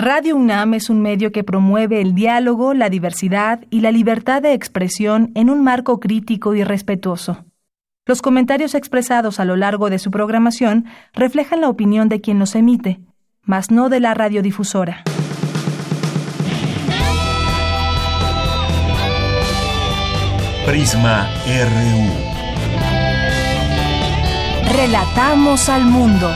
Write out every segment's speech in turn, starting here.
Radio UNAM es un medio que promueve el diálogo, la diversidad y la libertad de expresión en un marco crítico y respetuoso. Los comentarios expresados a lo largo de su programación reflejan la opinión de quien los emite, mas no de la radiodifusora. Prisma RU. Relatamos al mundo.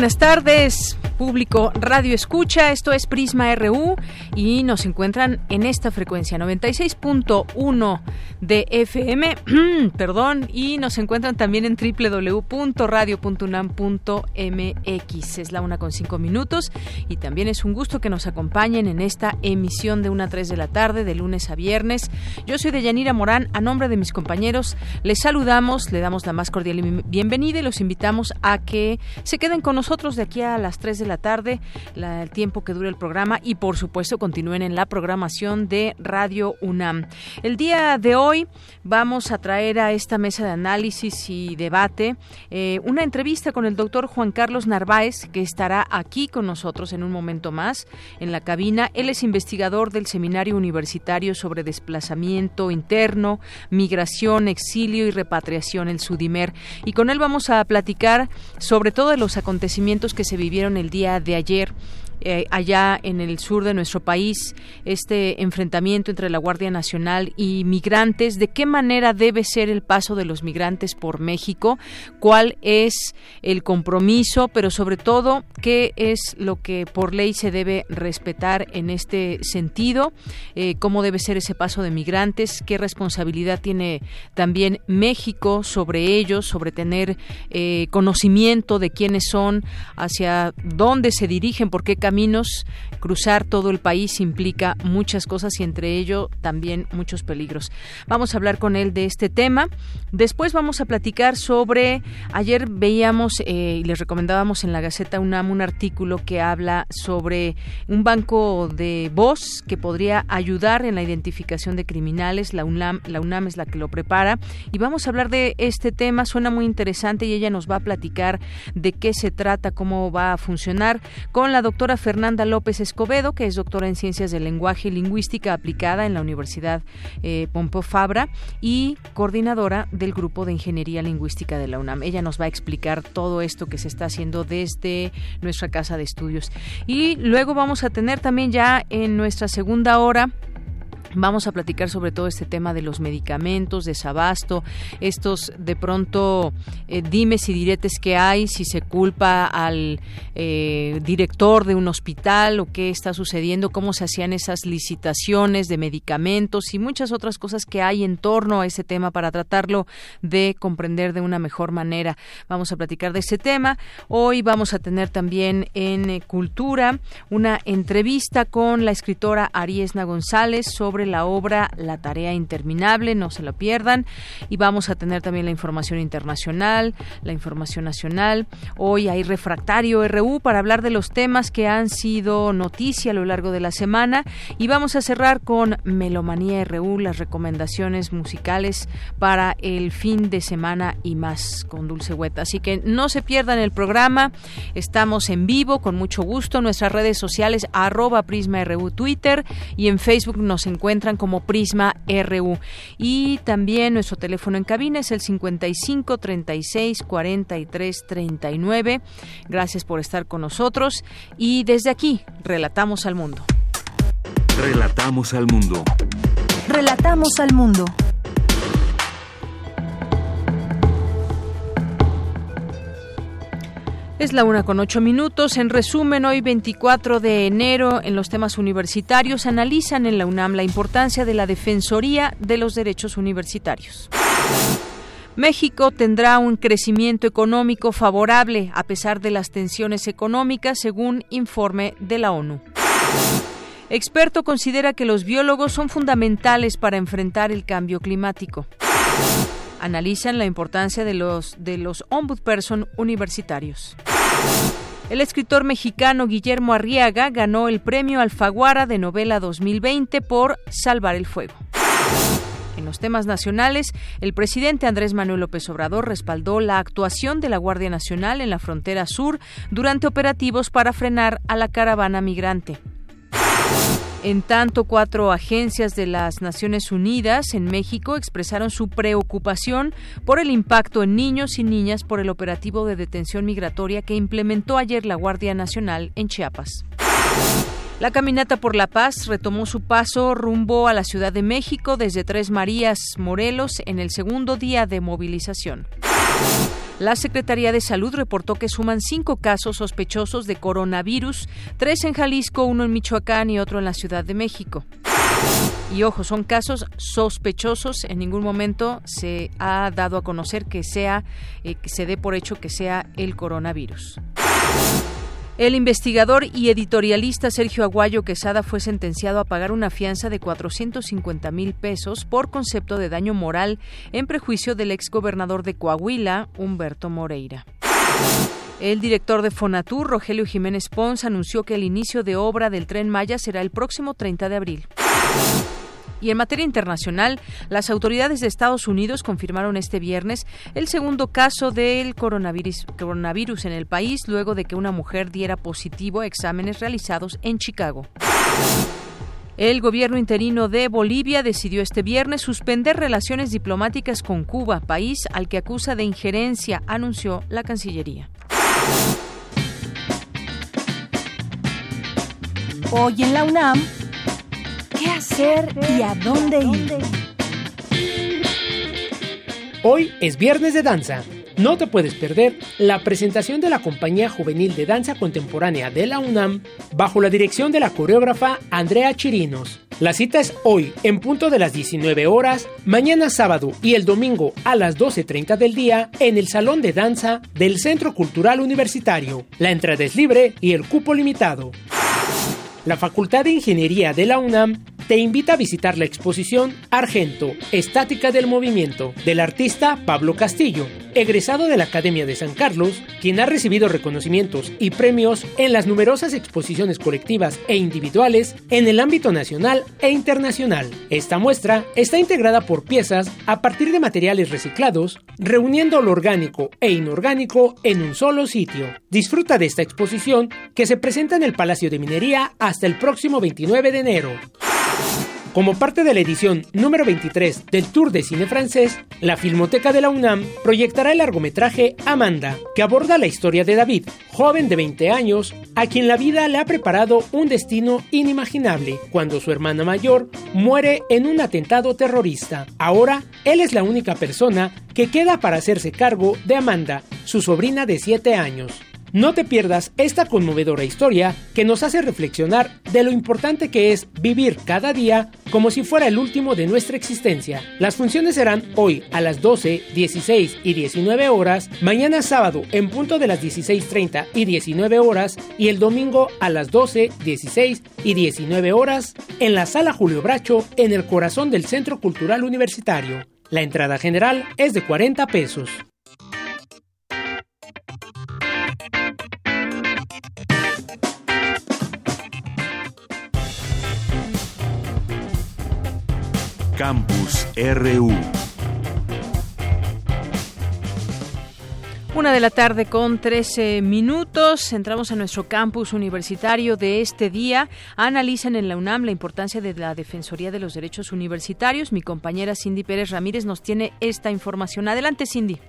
Buenas tardes, público Radio Escucha. Esto es Prisma RU y nos encuentran en esta frecuencia 96.1 de FM, perdón, y nos encuentran también en www.radio.unam.mx. Es la una con cinco minutos y también es un gusto que nos acompañen en esta emisión de una a 3 de la tarde, de lunes a viernes. Yo soy Deyanira Morán, a nombre de mis compañeros les saludamos, le damos la más cordial bienvenida y los invitamos a que se queden con nosotros de aquí a las 3 de la tarde, el tiempo que dure el programa y por supuesto continúen en la programación de Radio UNAM. El día de hoy vamos a traer a esta mesa de análisis y debate eh, una entrevista con el doctor Juan Carlos Narváez, que estará aquí con nosotros en un momento más en la cabina. Él es investigador del Seminario Universitario sobre Desplazamiento Interno, Migración, Exilio y Repatriación, el SUDIMER. Y con él vamos a platicar sobre todo los acontecimientos que se vivieron el día de ayer eh, allá en el sur de nuestro país, este enfrentamiento entre la Guardia Nacional y migrantes, de qué manera debe ser el paso de los migrantes por México, cuál es el compromiso, pero sobre todo qué es lo que por ley se debe respetar en este sentido, eh, cómo debe ser ese paso de migrantes, qué responsabilidad tiene también México sobre ellos, sobre tener eh, conocimiento de quiénes son, hacia dónde se dirigen, por qué caminos. Cruzar todo el país implica muchas cosas y entre ello también muchos peligros. Vamos a hablar con él de este tema. Después vamos a platicar sobre, ayer veíamos eh, y les recomendábamos en la Gaceta UNAM un artículo que habla sobre un banco de voz que podría ayudar en la identificación de criminales. La UNAM, la UNAM es la que lo prepara y vamos a hablar de este tema. Suena muy interesante y ella nos va a platicar de qué se trata, cómo va a funcionar con la doctora Fernanda López Escobedo, que es doctora en Ciencias del Lenguaje y Lingüística aplicada en la Universidad eh, Pompeu Fabra y coordinadora del Grupo de Ingeniería Lingüística de la UNAM. Ella nos va a explicar todo esto que se está haciendo desde nuestra casa de estudios. Y luego vamos a tener también ya en nuestra segunda hora Vamos a platicar sobre todo este tema de los medicamentos, desabasto, estos de pronto eh, dimes y diretes que hay, si se culpa al eh, director de un hospital o qué está sucediendo, cómo se hacían esas licitaciones de medicamentos y muchas otras cosas que hay en torno a ese tema para tratarlo de comprender de una mejor manera. Vamos a platicar de ese tema. Hoy vamos a tener también en eh, Cultura una entrevista con la escritora Ariesna González sobre la obra La tarea interminable, no se lo pierdan. Y vamos a tener también la información internacional, la información nacional. Hoy hay refractario RU para hablar de los temas que han sido noticia a lo largo de la semana. Y vamos a cerrar con Melomanía RU, las recomendaciones musicales para el fin de semana y más con Dulce Hueta. Así que no se pierdan el programa. Estamos en vivo con mucho gusto. Nuestras redes sociales arroba Prisma RU Twitter y en Facebook nos encuentran encuentran como Prisma RU. Y también nuestro teléfono en cabina es el 55 36 43 39. Gracias por estar con nosotros y desde aquí relatamos al mundo. Relatamos al mundo. Relatamos al mundo. Es la una con ocho minutos. En resumen, hoy 24 de enero, en los temas universitarios, analizan en la UNAM la importancia de la Defensoría de los Derechos Universitarios. México tendrá un crecimiento económico favorable a pesar de las tensiones económicas, según informe de la ONU. Experto considera que los biólogos son fundamentales para enfrentar el cambio climático analizan la importancia de los, de los ombudsperson universitarios. El escritor mexicano Guillermo Arriaga ganó el premio Alfaguara de novela 2020 por Salvar el Fuego. En los temas nacionales, el presidente Andrés Manuel López Obrador respaldó la actuación de la Guardia Nacional en la frontera sur durante operativos para frenar a la caravana migrante. En tanto, cuatro agencias de las Naciones Unidas en México expresaron su preocupación por el impacto en niños y niñas por el operativo de detención migratoria que implementó ayer la Guardia Nacional en Chiapas. La caminata por la paz retomó su paso rumbo a la Ciudad de México desde Tres Marías, Morelos, en el segundo día de movilización. La Secretaría de Salud reportó que suman cinco casos sospechosos de coronavirus, tres en Jalisco, uno en Michoacán y otro en la Ciudad de México. Y ojo, son casos sospechosos. En ningún momento se ha dado a conocer que sea, eh, que se dé por hecho que sea el coronavirus. El investigador y editorialista Sergio Aguayo Quesada fue sentenciado a pagar una fianza de 450 mil pesos por concepto de daño moral en prejuicio del exgobernador de Coahuila, Humberto Moreira. El director de Fonatur, Rogelio Jiménez Pons, anunció que el inicio de obra del tren Maya será el próximo 30 de abril. Y en materia internacional, las autoridades de Estados Unidos confirmaron este viernes el segundo caso del coronavirus, en el país luego de que una mujer diera positivo a exámenes realizados en Chicago. El gobierno interino de Bolivia decidió este viernes suspender relaciones diplomáticas con Cuba, país al que acusa de injerencia, anunció la Cancillería. Hoy en la UNAM, ¿Qué hacer y a dónde ir? Hoy es viernes de danza. No te puedes perder la presentación de la Compañía Juvenil de Danza Contemporánea de la UNAM bajo la dirección de la coreógrafa Andrea Chirinos. La cita es hoy, en punto de las 19 horas, mañana sábado y el domingo a las 12.30 del día en el Salón de Danza del Centro Cultural Universitario. La entrada es libre y el cupo limitado. La Facultad de Ingeniería de la UNAM te invita a visitar la exposición Argento, Estática del Movimiento, del artista Pablo Castillo, egresado de la Academia de San Carlos, quien ha recibido reconocimientos y premios en las numerosas exposiciones colectivas e individuales en el ámbito nacional e internacional. Esta muestra está integrada por piezas a partir de materiales reciclados, reuniendo lo orgánico e inorgánico en un solo sitio. Disfruta de esta exposición que se presenta en el Palacio de Minería hasta el próximo 29 de enero. Como parte de la edición número 23 del Tour de Cine Francés, la Filmoteca de la UNAM proyectará el largometraje Amanda, que aborda la historia de David, joven de 20 años, a quien la vida le ha preparado un destino inimaginable cuando su hermana mayor muere en un atentado terrorista. Ahora, él es la única persona que queda para hacerse cargo de Amanda, su sobrina de 7 años. No te pierdas esta conmovedora historia que nos hace reflexionar de lo importante que es vivir cada día como si fuera el último de nuestra existencia. Las funciones serán hoy a las 12, 16 y 19 horas, mañana sábado en punto de las 16.30 y 19 horas y el domingo a las 12, 16 y 19 horas en la sala Julio Bracho en el corazón del Centro Cultural Universitario. La entrada general es de 40 pesos. Campus RU. Una de la tarde con 13 minutos. Entramos a nuestro campus universitario de este día. Analizan en la UNAM la importancia de la Defensoría de los Derechos Universitarios. Mi compañera Cindy Pérez Ramírez nos tiene esta información. Adelante, Cindy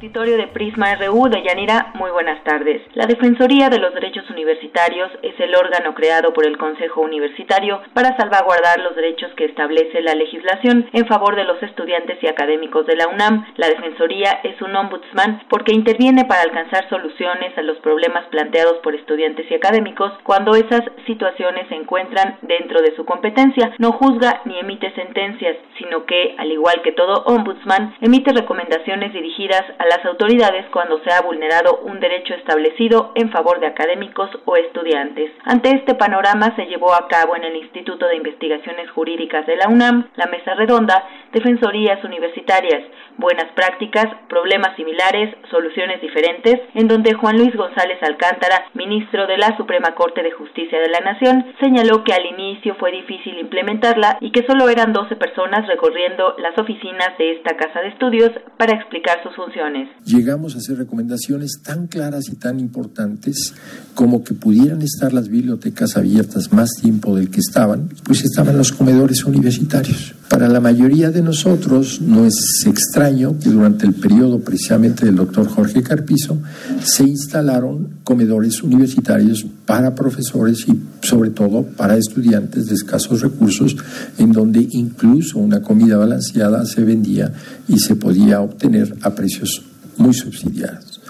de Prisma RU de Yanira, muy buenas tardes. La Defensoría de los Derechos Universitarios es el órgano creado por el Consejo Universitario para salvaguardar los derechos que establece la legislación en favor de los estudiantes y académicos de la UNAM. La Defensoría es un ombudsman porque interviene para alcanzar soluciones a los problemas planteados por estudiantes y académicos cuando esas situaciones se encuentran dentro de su competencia. No juzga ni emite sentencias, sino que, al igual que todo ombudsman, emite recomendaciones dirigidas a las autoridades cuando se ha vulnerado un derecho establecido en favor de académicos o estudiantes. Ante este panorama se llevó a cabo en el Instituto de Investigaciones Jurídicas de la UNAM la mesa redonda Defensorías Universitarias, Buenas Prácticas, Problemas Similares, Soluciones Diferentes, en donde Juan Luis González Alcántara, ministro de la Suprema Corte de Justicia de la Nación, señaló que al inicio fue difícil implementarla y que solo eran 12 personas recorriendo las oficinas de esta casa de estudios para explicar sus funciones. Llegamos a hacer recomendaciones tan claras y tan importantes como que pudieran estar las bibliotecas abiertas más tiempo del que estaban, pues estaban los comedores universitarios. Para la mayoría de nosotros no es extraño que durante el periodo precisamente del doctor Jorge Carpizo se instalaron comedores universitarios para profesores y sobre todo para estudiantes de escasos recursos, en donde incluso una comida balanceada se vendía y se podía obtener a precios muy subsidiados.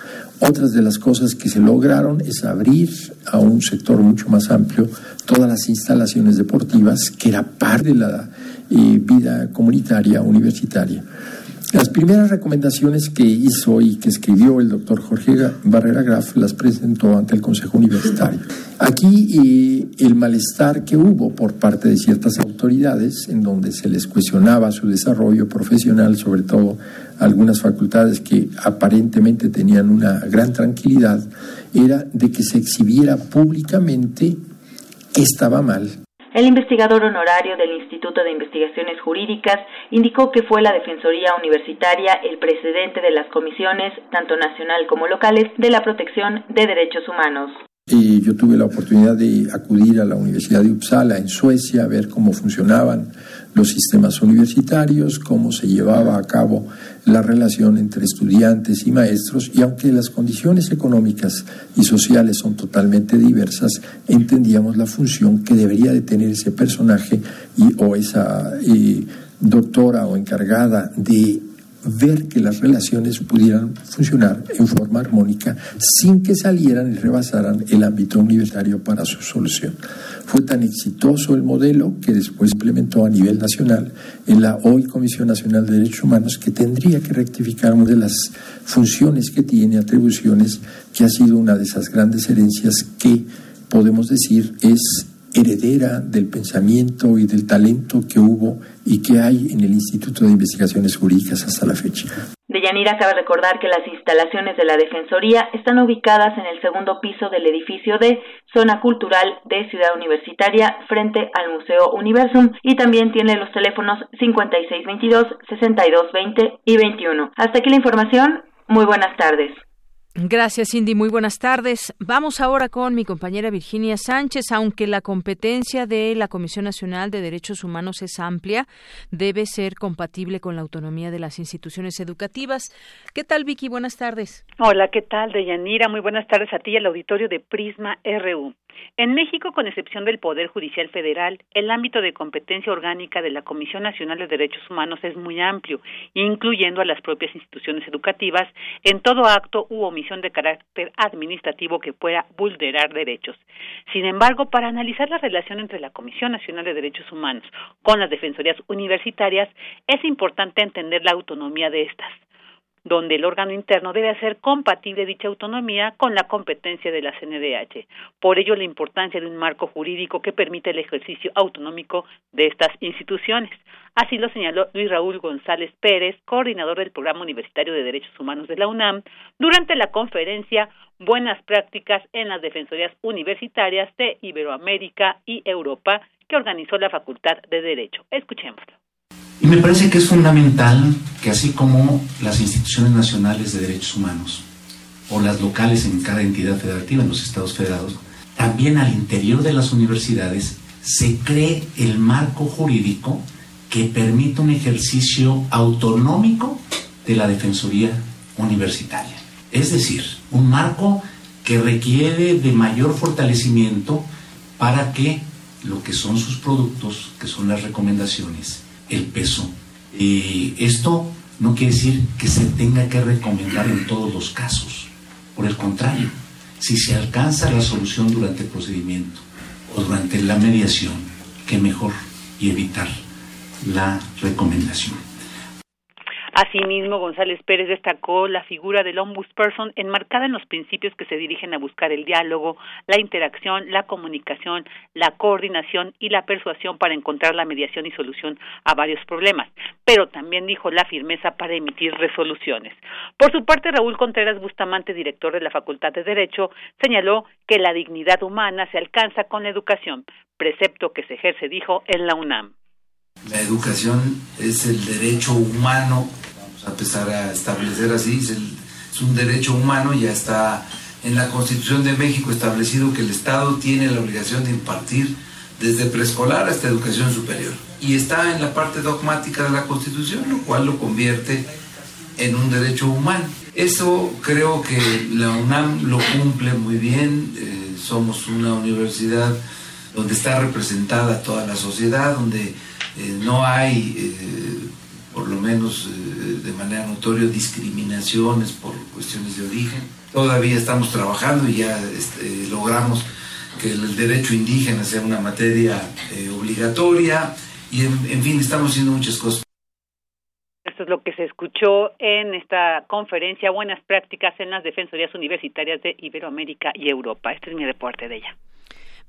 Otras de las cosas que se lograron es abrir a un sector mucho más amplio todas las instalaciones deportivas, que era parte de la vida comunitaria universitaria. Las primeras recomendaciones que hizo y que escribió el doctor Jorge Barrera Graf las presentó ante el Consejo Universitario. Aquí el malestar que hubo por parte de ciertas autoridades, en donde se les cuestionaba su desarrollo profesional, sobre todo algunas facultades que aparentemente tenían una gran tranquilidad, era de que se exhibiera públicamente que estaba mal el investigador honorario del Instituto de Investigaciones Jurídicas indicó que fue la Defensoría Universitaria el precedente de las comisiones, tanto nacional como locales, de la protección de derechos humanos. Yo tuve la oportunidad de acudir a la Universidad de Uppsala en Suecia a ver cómo funcionaban los sistemas universitarios, cómo se llevaba a cabo la relación entre estudiantes y maestros, y aunque las condiciones económicas y sociales son totalmente diversas, entendíamos la función que debería de tener ese personaje o esa eh, doctora o encargada de ver que las relaciones pudieran funcionar en forma armónica sin que salieran y rebasaran el ámbito universitario para su solución. Fue tan exitoso el modelo que después implementó a nivel nacional en la hoy Comisión Nacional de Derechos Humanos que tendría que rectificar una de las funciones que tiene, atribuciones, que ha sido una de esas grandes herencias que podemos decir es heredera del pensamiento y del talento que hubo y que hay en el Instituto de Investigaciones Jurídicas hasta la fecha. Deyanira cabe recordar que las instalaciones de la Defensoría están ubicadas en el segundo piso del edificio de Zona Cultural de Ciudad Universitaria frente al Museo Universum y también tiene los teléfonos 5622, 6220 y 21. Hasta aquí la información. Muy buenas tardes. Gracias, Cindy. Muy buenas tardes. Vamos ahora con mi compañera Virginia Sánchez. Aunque la competencia de la Comisión Nacional de Derechos Humanos es amplia, debe ser compatible con la autonomía de las instituciones educativas. ¿Qué tal, Vicky? Buenas tardes. Hola, ¿qué tal, Deyanira? Muy buenas tardes a ti y al auditorio de Prisma RU. En México, con excepción del Poder Judicial Federal, el ámbito de competencia orgánica de la Comisión Nacional de Derechos Humanos es muy amplio, incluyendo a las propias instituciones educativas en todo acto u omisión de carácter administrativo que pueda vulnerar derechos. Sin embargo, para analizar la relación entre la Comisión Nacional de Derechos Humanos con las defensorías universitarias, es importante entender la autonomía de estas donde el órgano interno debe hacer compatible dicha autonomía con la competencia de la CNDH. Por ello, la importancia de un marco jurídico que permite el ejercicio autonómico de estas instituciones. Así lo señaló Luis Raúl González Pérez, coordinador del Programa Universitario de Derechos Humanos de la UNAM, durante la conferencia Buenas Prácticas en las Defensorías Universitarias de Iberoamérica y Europa que organizó la Facultad de Derecho. Escuchémoslo. Y me parece que es fundamental que así como las instituciones nacionales de derechos humanos o las locales en cada entidad federativa, en los estados federados, también al interior de las universidades se cree el marco jurídico que permita un ejercicio autonómico de la Defensoría Universitaria. Es decir, un marco que requiere de mayor fortalecimiento para que lo que son sus productos, que son las recomendaciones, el peso. Y esto no quiere decir que se tenga que recomendar en todos los casos. Por el contrario, si se alcanza la solución durante el procedimiento o durante la mediación, qué mejor y evitar la recomendación. Asimismo, González Pérez destacó la figura del ombudsperson enmarcada en los principios que se dirigen a buscar el diálogo, la interacción, la comunicación, la coordinación y la persuasión para encontrar la mediación y solución a varios problemas, pero también dijo la firmeza para emitir resoluciones. Por su parte, Raúl Contreras Bustamante, director de la Facultad de Derecho, señaló que la dignidad humana se alcanza con la educación, precepto que se ejerce, dijo, en la UNAM. La educación es el derecho humano, vamos a empezar a establecer así, es, es un derecho humano, ya está en la Constitución de México establecido que el Estado tiene la obligación de impartir desde preescolar hasta educación superior. Y está en la parte dogmática de la Constitución, lo cual lo convierte en un derecho humano. Eso creo que la UNAM lo cumple muy bien. Eh, somos una universidad donde está representada toda la sociedad, donde eh, no hay, eh, por lo menos de manera notoria, discriminaciones por cuestiones de origen. Todavía estamos trabajando y ya este, logramos que el derecho indígena sea una materia obligatoria y en fin, estamos haciendo muchas cosas. Esto es lo que se escuchó en esta conferencia Buenas prácticas en las defensorías universitarias de Iberoamérica y Europa. Este es mi reporte de ella.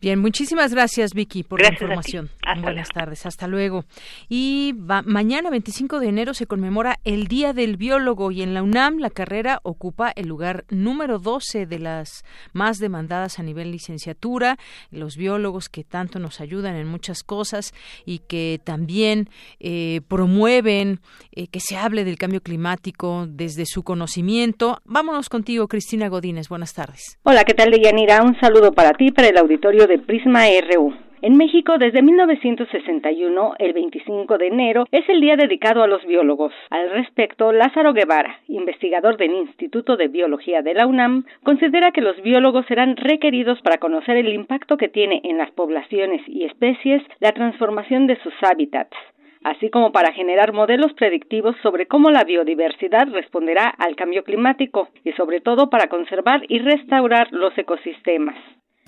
Bien, muchísimas gracias Vicky por la información. Buenas tardes, hasta luego. Y mañana 25 de enero se conmemora el Día del Biólogo y en la UNAM la carrera ocupa el lugar número 12 de las más demandadas a nivel licenciatura. Los biólogos que tanto nos ayudan en muchas cosas y que también eh, promueven eh, que se hable del cambio climático desde su conocimiento. Vámonos contigo, Cristina Godínez. Buenas tardes. Hola, ¿qué tal, Deyanira? Un saludo para ti, para el auditorio de Prisma RU. En México, desde 1961, el 25 de enero, es el día dedicado a los biólogos. Al respecto, Lázaro Guevara, investigador del Instituto de Biología de la UNAM, considera que los biólogos serán requeridos para conocer el impacto que tiene en las poblaciones y especies la transformación de sus hábitats así como para generar modelos predictivos sobre cómo la biodiversidad responderá al cambio climático y sobre todo para conservar y restaurar los ecosistemas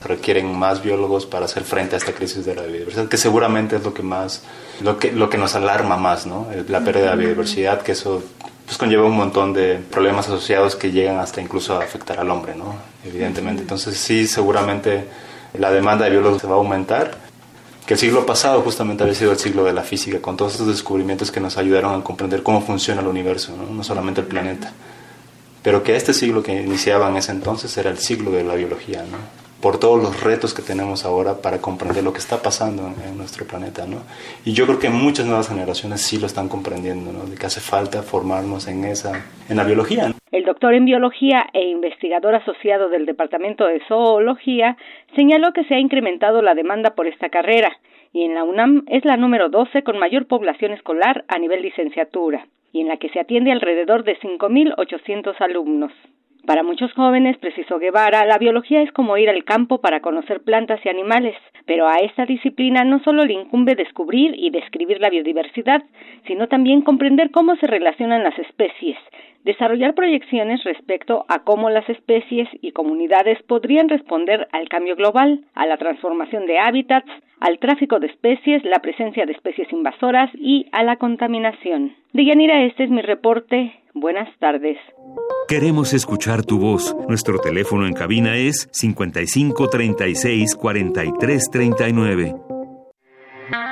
requieren más biólogos para hacer frente a esta crisis de la biodiversidad, que seguramente es lo que más, lo que, lo que nos alarma más, ¿no? La pérdida de la biodiversidad, que eso pues conlleva un montón de problemas asociados que llegan hasta incluso a afectar al hombre, ¿no? Evidentemente. Entonces sí, seguramente la demanda de biólogos se va a aumentar, que el siglo pasado justamente había sido el siglo de la física, con todos estos descubrimientos que nos ayudaron a comprender cómo funciona el universo, no, no solamente el planeta. Pero que este siglo que iniciaba en ese entonces era el siglo de la biología, ¿no? Por todos los retos que tenemos ahora para comprender lo que está pasando en, nuestro planeta, ¿no? Y yo creo que muchas nuevas generaciones sí lo están comprendiendo, ¿no? De que hace falta formarnos en esa, en la biología. El doctor en biología e investigador asociado del Departamento de Zoología señaló que se ha incrementado la demanda por esta carrera y en la UNAM es la número 12 con mayor población escolar a nivel licenciatura y en la que se atiende alrededor de 5.800 alumnos. Para muchos jóvenes, precisó Guevara, la biología es como ir al campo para conocer plantas y animales, pero a esta disciplina no solo le incumbe descubrir y describir la biodiversidad, sino también comprender cómo se relacionan las especies, desarrollar proyecciones respecto a cómo las especies y comunidades podrían responder al cambio global, a la transformación de hábitats, al tráfico de especies, la presencia de especies invasoras y a la contaminación. Deyanira, este es mi reporte. Buenas tardes. Queremos escuchar tu voz. Nuestro teléfono en cabina es 55 36 43 39.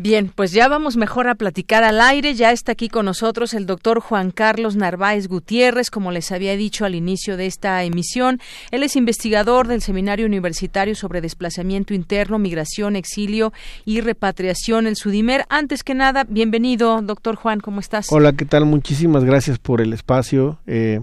Bien, pues ya vamos mejor a platicar al aire. Ya está aquí con nosotros el doctor Juan Carlos Narváez Gutiérrez, como les había dicho al inicio de esta emisión. Él es investigador del Seminario Universitario sobre Desplazamiento Interno, Migración, Exilio y Repatriación, el SUDIMER. Antes que nada, bienvenido, doctor Juan, ¿cómo estás? Hola, ¿qué tal? Muchísimas gracias por el espacio. Eh,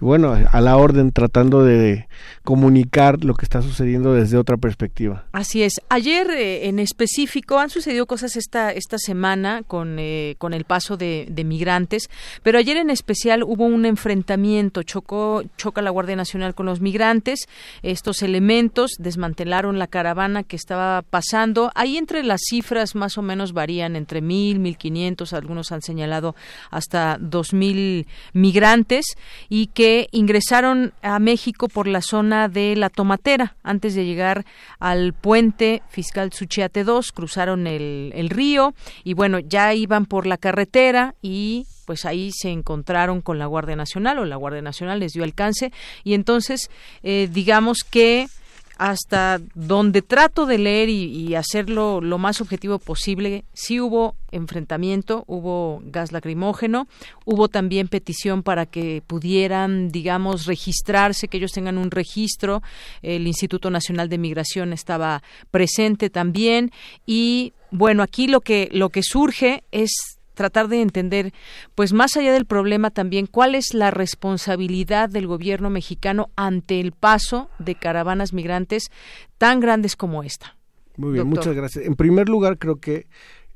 bueno, a la orden tratando de comunicar lo que está sucediendo desde otra perspectiva. Así es. Ayer eh, en específico han sucedido cosas esta, esta semana con, eh, con el paso de, migrantes, pero ayer en especial hubo un enfrentamiento, chocó, choca la Guardia Nacional con los migrantes, estos elementos desmantelaron la caravana que estaba pasando, ahí entre las cifras más o menos varían entre mil, mil quinientos, algunos han señalado hasta dos mil migrantes y que ingresaron a México por la zona de la Tomatera antes de llegar al puente fiscal Suchiate 2, cruzaron el, el río y bueno, ya iban por la carretera y pues ahí se encontraron con la Guardia Nacional o la Guardia Nacional les dio alcance. Y entonces eh, digamos que hasta donde trato de leer y, hacerlo lo más objetivo posible, sí hubo enfrentamiento, hubo gas lacrimógeno, hubo también petición para que pudieran, digamos, registrarse, que ellos tengan un registro. El Instituto Nacional de Migración estaba presente también y bueno, aquí lo que lo que surge es tratar de entender, pues más allá del problema también, cuál es la responsabilidad del gobierno mexicano ante el paso de caravanas migrantes tan grandes como esta. Muy bien, muchas gracias. En primer lugar, creo que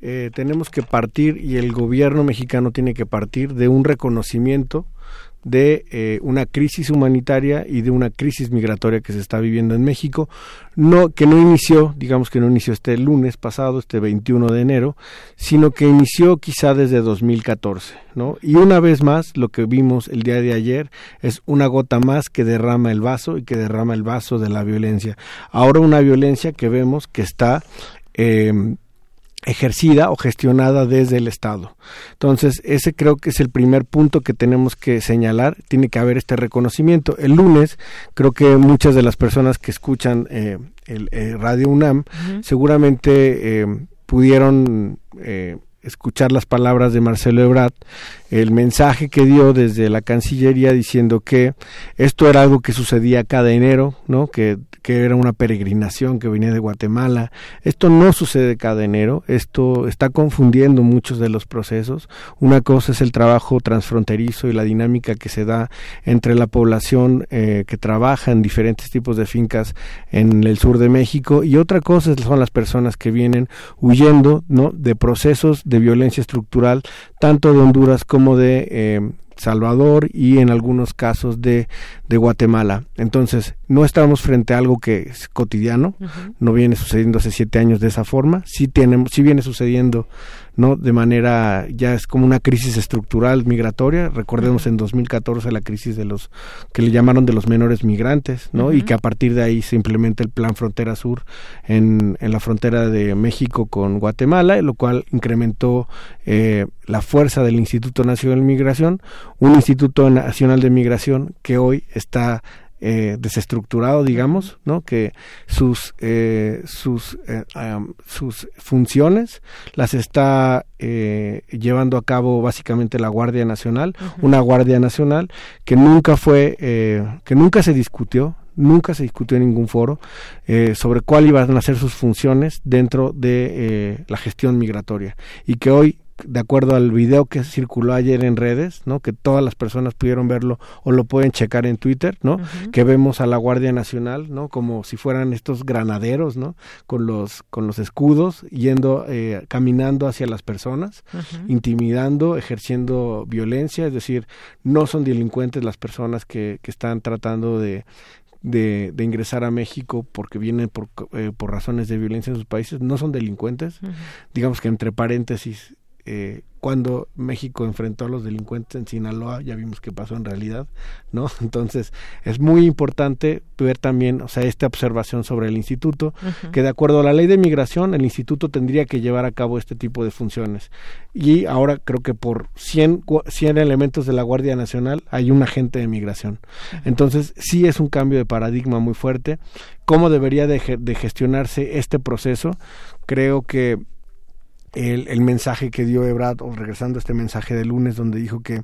eh, tenemos que partir y el gobierno mexicano tiene que partir de un reconocimiento de eh, una crisis humanitaria y de una crisis migratoria que se está viviendo en México, no que no inició, digamos que no inició este lunes pasado, este 21 de enero, sino que inició quizá desde 2014, ¿no? Y una vez más lo que vimos el día de ayer es una gota más que derrama el vaso y que derrama el vaso de la violencia. Ahora una violencia que vemos que está eh, ejercida o gestionada desde el Estado. Entonces, ese creo que es el primer punto que tenemos que señalar. Tiene que haber este reconocimiento. El lunes, creo que muchas de las personas que escuchan eh, el eh, Radio UNAM seguramente eh, pudieron escuchar las palabras de Marcelo Ebrard, el mensaje que dio desde la Cancillería diciendo que esto era algo que sucedía cada enero, ¿no? Que que era una peregrinación que venía de Guatemala. Esto no sucede cada enero, esto está confundiendo muchos de los procesos. Una cosa es el trabajo transfronterizo y la dinámica que se da entre la población eh, que trabaja en diferentes tipos de fincas en el sur de México y otra cosa son las personas que vienen huyendo ¿no? de procesos de violencia estructural tanto de Honduras como de eh, Salvador y en algunos casos de, de Guatemala. Entonces, no estamos frente a algo que es cotidiano, no viene sucediendo hace siete años de esa forma, sí, tiene, sí viene sucediendo no de manera ya es como una crisis estructural migratoria. Recordemos en 2014 la crisis de los que le llamaron de los menores migrantes no y que a partir de ahí se implementa el plan frontera sur en, en la frontera de México con Guatemala lo cual incrementó eh, la fuerza del Instituto Nacional de Migración un Instituto Nacional de Migración que hoy está eh, desestructurado, digamos, ¿no? Que sus eh, sus eh, sus funciones las está llevando a cabo básicamente la Guardia Nacional, una Guardia Nacional que nunca fue que nunca se discutió nunca se discutió en ningún foro sobre cuál iban a ser sus funciones dentro de la gestión migratoria y que hoy de acuerdo al video que circuló ayer en redes, ¿no? Que todas las personas pudieron verlo o lo pueden checar en Twitter, ¿no? Que vemos a la Guardia Nacional, ¿no? Como si fueran estos granaderos, ¿no? Con los con los escudos yendo eh, caminando hacia las personas, intimidando, ejerciendo violencia, es decir, no son delincuentes las personas que, que están tratando de, de, de, ingresar a México porque vienen por, eh, por razones de violencia en sus países, no son delincuentes. Digamos que entre paréntesis, eh, cuando México enfrentó a los delincuentes en Sinaloa, ya vimos qué pasó en realidad, ¿no? Entonces, es muy importante ver también, o sea, esta observación sobre el instituto, que de acuerdo a la ley de migración, el instituto tendría que llevar a cabo este tipo de funciones. Y ahora creo que por 100, 100 elementos de la Guardia Nacional hay un agente de migración. Entonces, sí es un cambio de paradigma muy fuerte. ¿Cómo debería de gestionarse este proceso? Creo que el, mensaje que dio Ebrard, o regresando a este mensaje de lunes, donde dijo que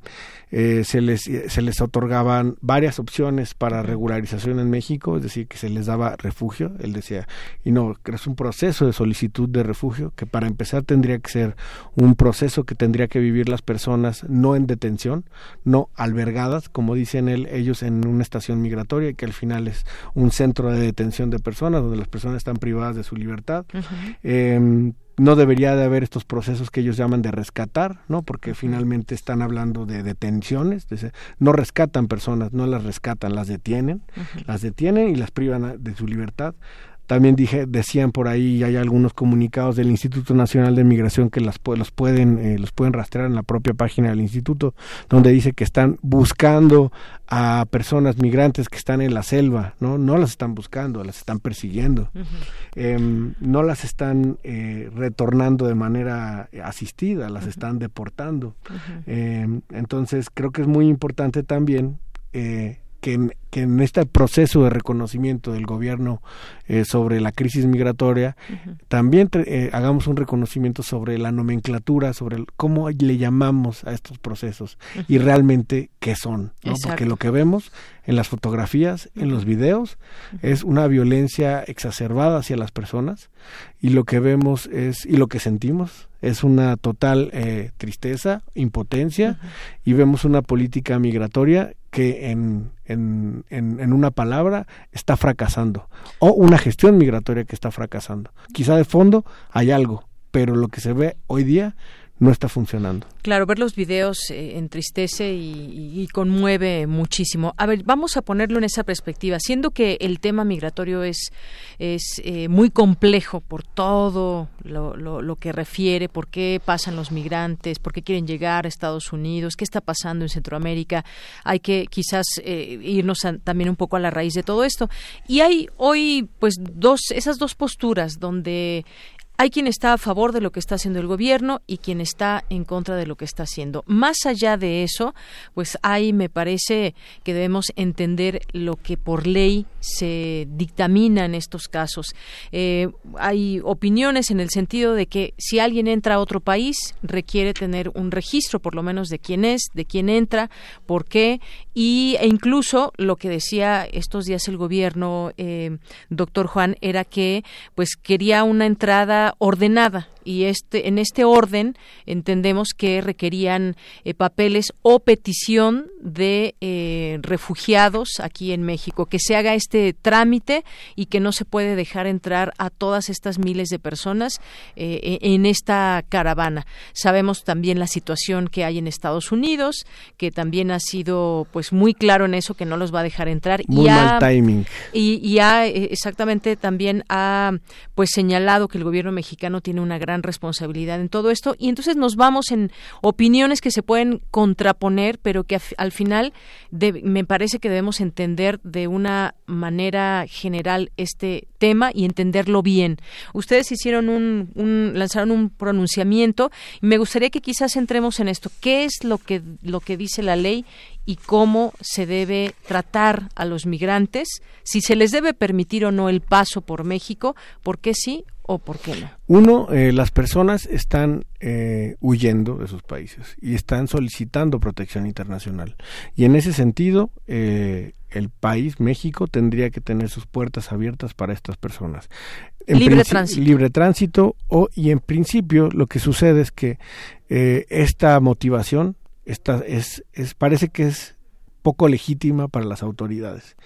eh, se, les, se les otorgaban varias opciones para regularización en México, es decir, que se les daba refugio. Él decía, y no, que es un proceso de solicitud de refugio, que para empezar tendría que ser un proceso que tendría que vivir las personas no en detención, no albergadas, como dicen él, ellos en una estación migratoria, y que al final es un centro de detención de personas, donde las personas están privadas de su libertad no debería de haber estos procesos que ellos llaman de rescatar, ¿no? Porque finalmente están hablando de detenciones, no rescatan personas, no las rescatan, las detienen, las detienen y las privan de su libertad también dije, decían por ahí, hay algunos comunicados del Instituto Nacional de Migración que las, los, pueden, eh, los pueden rastrear en la propia página del instituto, donde dice que están buscando a personas migrantes que están en la selva, ¿no? No las están buscando, las están persiguiendo. Em, no las están eh, retornando de manera asistida, las están deportando. Em, entonces, creo que es muy importante también eh, que en, que en este proceso de reconocimiento del gobierno eh, sobre la crisis migratoria, también eh, hagamos un reconocimiento sobre la nomenclatura, sobre cómo le llamamos a estos procesos y realmente qué son, porque lo que vemos en las fotografías, en los videos, es una violencia exacerbada hacia las personas y lo que vemos es, y lo que sentimos, es una total eh, tristeza, impotencia y vemos una política migratoria que en, en, en, una palabra está fracasando o una gestión migratoria que está fracasando. Quizá de fondo hay algo, pero lo que se ve hoy día no está funcionando. Claro, ver los videos eh, entristece y, conmueve muchísimo. A ver, vamos a ponerlo en esa perspectiva, siendo que el tema migratorio es, es eh, muy complejo por todo lo, que refiere, por qué pasan los migrantes, por qué quieren llegar a Estados Unidos, qué está pasando en Centroamérica. Hay que quizás eh, irnos también un poco a la raíz de todo esto. Y hay hoy, pues, dos, esas dos posturas donde hay quien está a favor de lo que está haciendo el gobierno y quien está en contra de lo que está haciendo. Más allá de eso, pues ahí me parece que debemos entender lo que por ley se dictamina en estos casos. Eh, hay opiniones en el sentido de que si alguien entra a otro país requiere tener un registro, por lo menos de quién es, de quién entra, por qué y e incluso lo que decía estos días el gobierno, eh, doctor Juan, era que pues quería una entrada ordenada y este en este orden entendemos que requerían eh, papeles o petición de eh, refugiados aquí en México que se haga este trámite y que no se puede dejar entrar a todas estas miles de personas eh, e, en esta caravana. Sabemos también la situación que hay en Estados Unidos que también ha sido pues muy claro en eso que no los va a dejar entrar. Muy y mal timing. y, y ha exactamente también ha pues señalado que el gobierno mexicano tiene una gran responsabilidad en todo esto y entonces nos vamos en opiniones que se pueden contraponer, pero que al final me parece que debemos entender de una manera general este tema y entenderlo bien. Ustedes hicieron un, lanzaron un pronunciamiento y me gustaría que quizás entremos en esto. ¿Qué es lo que lo que dice la ley y cómo se debe tratar a los migrantes, si se les debe permitir o no el paso por México, por qué sí o por qué no. Uno, eh, las personas están eh, huyendo de sus países y están solicitando protección internacional. Y en ese sentido, eh, el país, México, tendría que tener sus puertas abiertas para estas personas. libre tránsito. Libre tránsito o, y en principio lo que sucede es que esta motivación esta es, es, parece que es poco legítima para las autoridades.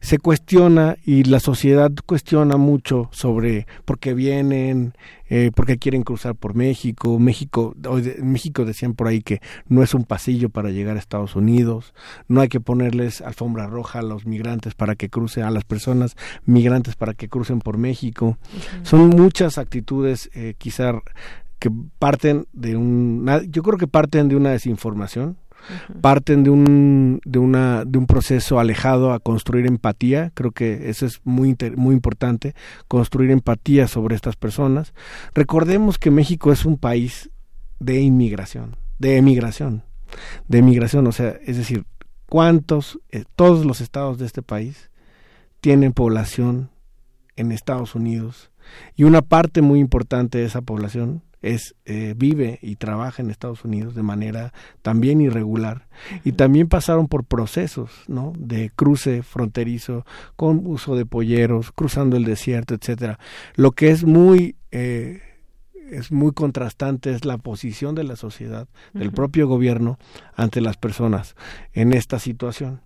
Se cuestiona y la sociedad cuestiona mucho sobre por qué vienen, eh, por qué quieren cruzar por México. México, México decían por ahí que no es un pasillo para llegar a Estados Unidos, no hay que ponerles alfombra roja a los migrantes para que crucen, a las personas migrantes para que crucen por México. Son muchas actitudes eh, quizá que parten de un yo creo que parten de una desinformación parten de un de una de un proceso alejado a construir empatía. Creo que eso es muy muy importante construir empatía sobre estas personas. Recordemos que México es un país de inmigración de emigración de emigración. O sea es decir cuántos eh, todos los estados de este país tienen población en Estados Unidos y una parte muy importante de esa población es eh, vive y trabaja en Estados Unidos de manera también irregular. Y también pasaron por procesos no de cruce fronterizo con uso de polleros cruzando el desierto etcétera. Lo que es muy eh, es muy contrastante es la posición de la sociedad del propio gobierno ante las personas en esta situación.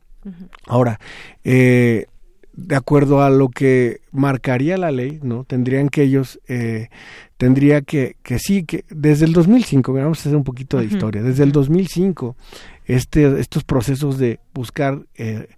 Ahora eh, de acuerdo a lo que marcaría la ley, ¿no? Tendrían que ellos, eh, tendría que, que sí, que desde el 2005, vamos a hacer un poquito de historia, desde el 2005, este, estos procesos de buscar eh,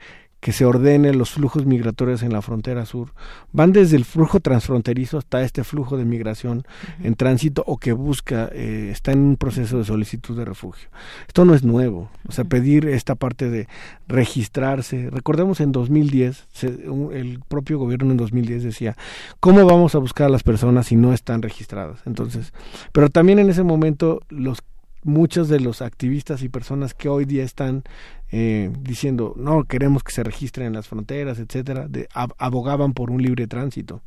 que se ordenen los flujos migratorios en la frontera sur. Van desde el flujo transfronterizo hasta este flujo de migración en tránsito o que busca, eh, está en un proceso de solicitud de refugio. Esto no es nuevo, o sea, pedir esta parte de registrarse. Recordemos en 2010, el propio gobierno en 2010 decía, ¿cómo vamos a buscar a las personas si no están registradas? Entonces, pero también en ese momento los muchos de los activistas y personas que hoy día están eh, diciendo no queremos que se registren en las fronteras, etcétera, de, abogaban por un libre tránsito,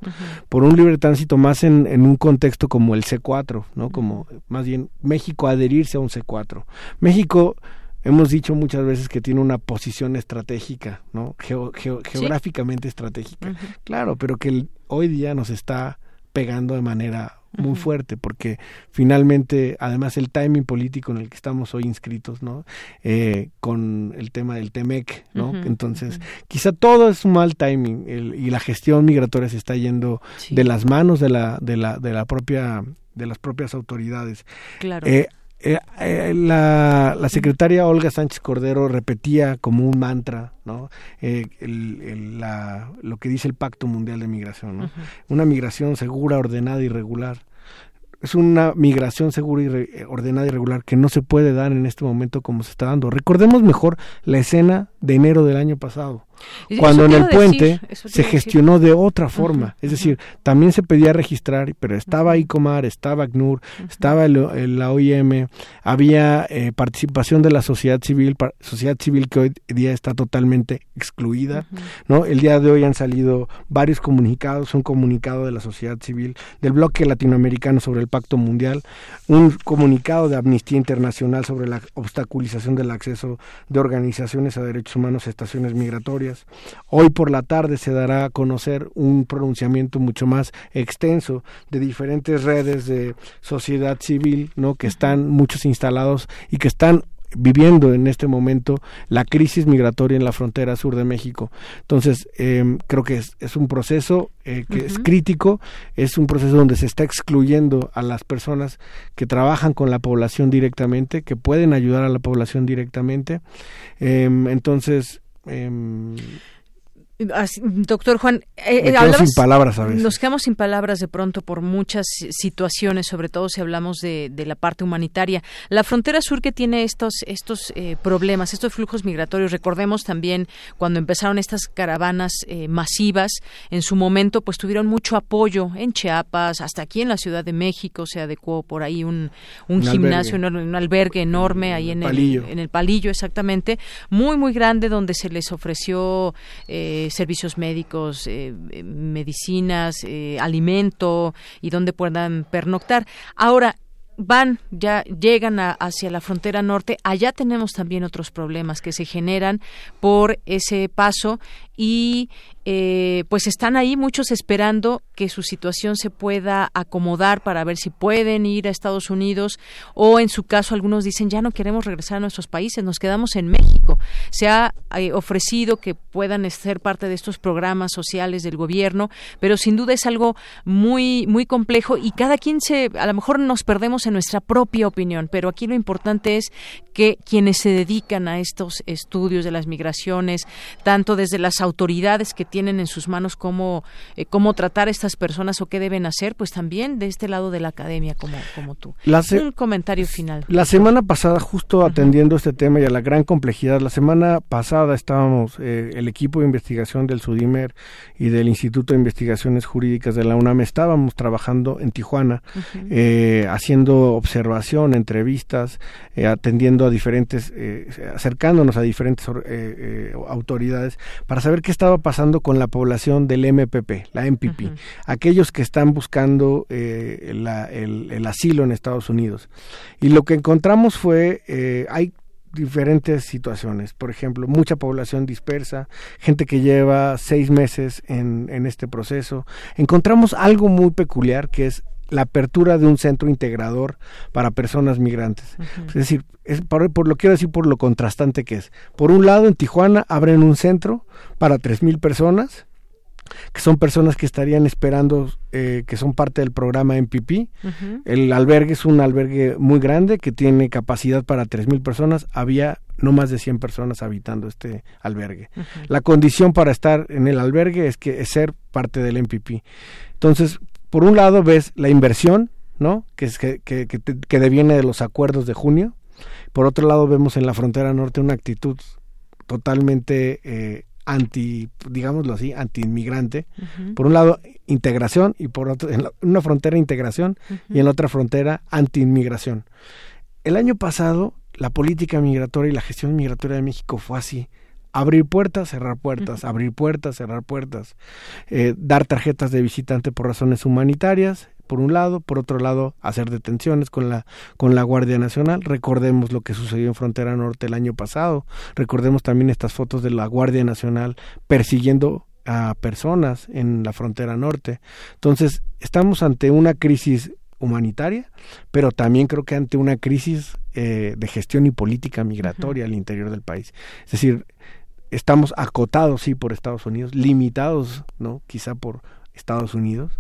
por un libre tránsito más en, en, un contexto como el C4, no, como más bien México adherirse a un C4. México hemos dicho muchas veces que tiene una posición estratégica, no, geográficamente estratégica, claro, pero que hoy día nos está pegando de manera muy fuerte porque finalmente además el timing político en el que estamos hoy inscritos no eh, con el tema del Temec no entonces quizá todo es un mal timing y la gestión migratoria se está yendo de las manos de la de la de la propia de las propias autoridades. Claro. Eh, eh, eh, la, la, secretaria Olga Sánchez Cordero repetía como un mantra ¿no? Eh, el, la, lo que dice el Pacto Mundial de Migración, ¿no? una migración segura, ordenada y regular es una migración segura y eh, ordenada y regular que no se puede dar en este momento como se está dando. Recordemos mejor la escena de enero del año pasado, cuando en el puente se gestionó de otra forma. es decir, también se pedía registrar, pero estaba ICOMAR, estaba ACNUR, estaba el, la OIM, había eh, participación de la sociedad civil, sociedad civil que hoy día está totalmente excluida. ¿no? El día de hoy han salido varios comunicados, un comunicado de la sociedad civil, del bloque latinoamericano sobre el Pacto Mundial, un comunicado de Amnistía Internacional sobre la obstaculización del acceso de organizaciones a derechos humanos a estaciones migratorias. Hoy por la tarde se dará a conocer un pronunciamiento mucho más extenso de diferentes redes de sociedad civil, ¿no? que están muchos instalados y que están viviendo en este momento la crisis migratoria en la frontera sur de México. Entonces, eh, creo que es, es un proceso eh, que es crítico, es un proceso donde se está excluyendo a las personas que trabajan con la población directamente, que pueden ayudar a la población directamente. Eh, entonces, em, Doctor Juan, eh, eh sin palabras nos quedamos sin palabras de pronto por muchas situaciones, sobre todo si hablamos de, la parte humanitaria. La frontera sur que tiene estos, estos eh, problemas, estos flujos migratorios, recordemos también cuando empezaron estas caravanas eh, masivas, en su momento pues tuvieron mucho apoyo en Chiapas, hasta aquí en la Ciudad de México se adecuó por ahí un, un, gimnasio, Un, albergue enorme ahí en, el, en el palillo, exactamente, muy, muy grande donde se les ofreció... Eh, servicios médicos, eh, eh, medicinas, eh, alimento y donde puedan pernoctar. Ahora, van, ya llegan hacia la frontera norte, allá tenemos también otros problemas que se generan por ese paso y eh, pues están ahí muchos esperando que su situación se pueda acomodar para ver si pueden ir a Estados Unidos o en su caso algunos dicen ya no queremos regresar a nuestros países, nos quedamos en México. Se ha eh, ofrecido que puedan ser parte de estos programas sociales del gobierno, pero sin duda es algo muy muy complejo y cada quien se a lo mejor nos perdemos en nuestra propia opinión, pero aquí lo importante es que quienes se dedican a estos estudios de las migraciones, tanto desde las autoridades que tienen en sus manos cómo, eh, cómo tratar a estas personas o qué deben hacer, pues también de este lado de la academia como, como tú. Un comentario final. La semana pasada, justo atendiendo este tema y a la gran complejidad, la semana pasada estábamos, eh, el equipo de investigación del SUDIMER y del Instituto de Investigaciones Jurídicas de la UNAM, estábamos trabajando en Tijuana, eh, haciendo observación, entrevistas, atendiendo a diferentes, acercándonos a diferentes autoridades para saber qué estaba pasando con la población del MPP, la MPP, aquellos que están buscando eh, el, asilo en Estados Unidos. Y lo que encontramos fue, eh, hay diferentes situaciones. Por ejemplo, mucha población dispersa, gente que lleva seis meses en, en este proceso. Encontramos algo muy peculiar que es la apertura de un centro integrador para personas migrantes. Es decir, es por, por, lo quiero decir por lo contrastante que es. Por un lado, en Tijuana abren un centro para tres mil personas, que son personas que estarían esperando, eh, que son parte del programa MPP. El albergue es un albergue muy grande que tiene capacidad para tres mil personas. Había no más de 100 personas habitando este albergue. La condición para estar en el albergue es que es ser parte del MPP. Entonces, por un lado ves la inversión, ¿no? Que, es que, que, que, deviene de los acuerdos de junio. Por otro lado vemos en la frontera norte una actitud totalmente eh, anti, digámoslo así, anti-inmigrante. Por un lado, integración y por otro, en una frontera integración y en la otra frontera anti-inmigración. El año pasado, la política migratoria y la gestión migratoria de México fue así abrir puertas, cerrar puertas, abrir puertas, cerrar puertas, eh, dar tarjetas de visitante por razones humanitarias, por un lado, por otro lado, hacer detenciones con la con la Guardia Nacional. Recordemos lo que sucedió en Frontera Norte el año pasado. Recordemos también estas fotos de la Guardia Nacional persiguiendo a personas en la frontera norte. Entonces, estamos ante una crisis humanitaria, pero también creo que ante una crisis eh, de gestión y política migratoria al interior del país. Es decir, estamos acotados, sí, por Estados Unidos, limitados, ¿no? Quizá por Estados Unidos.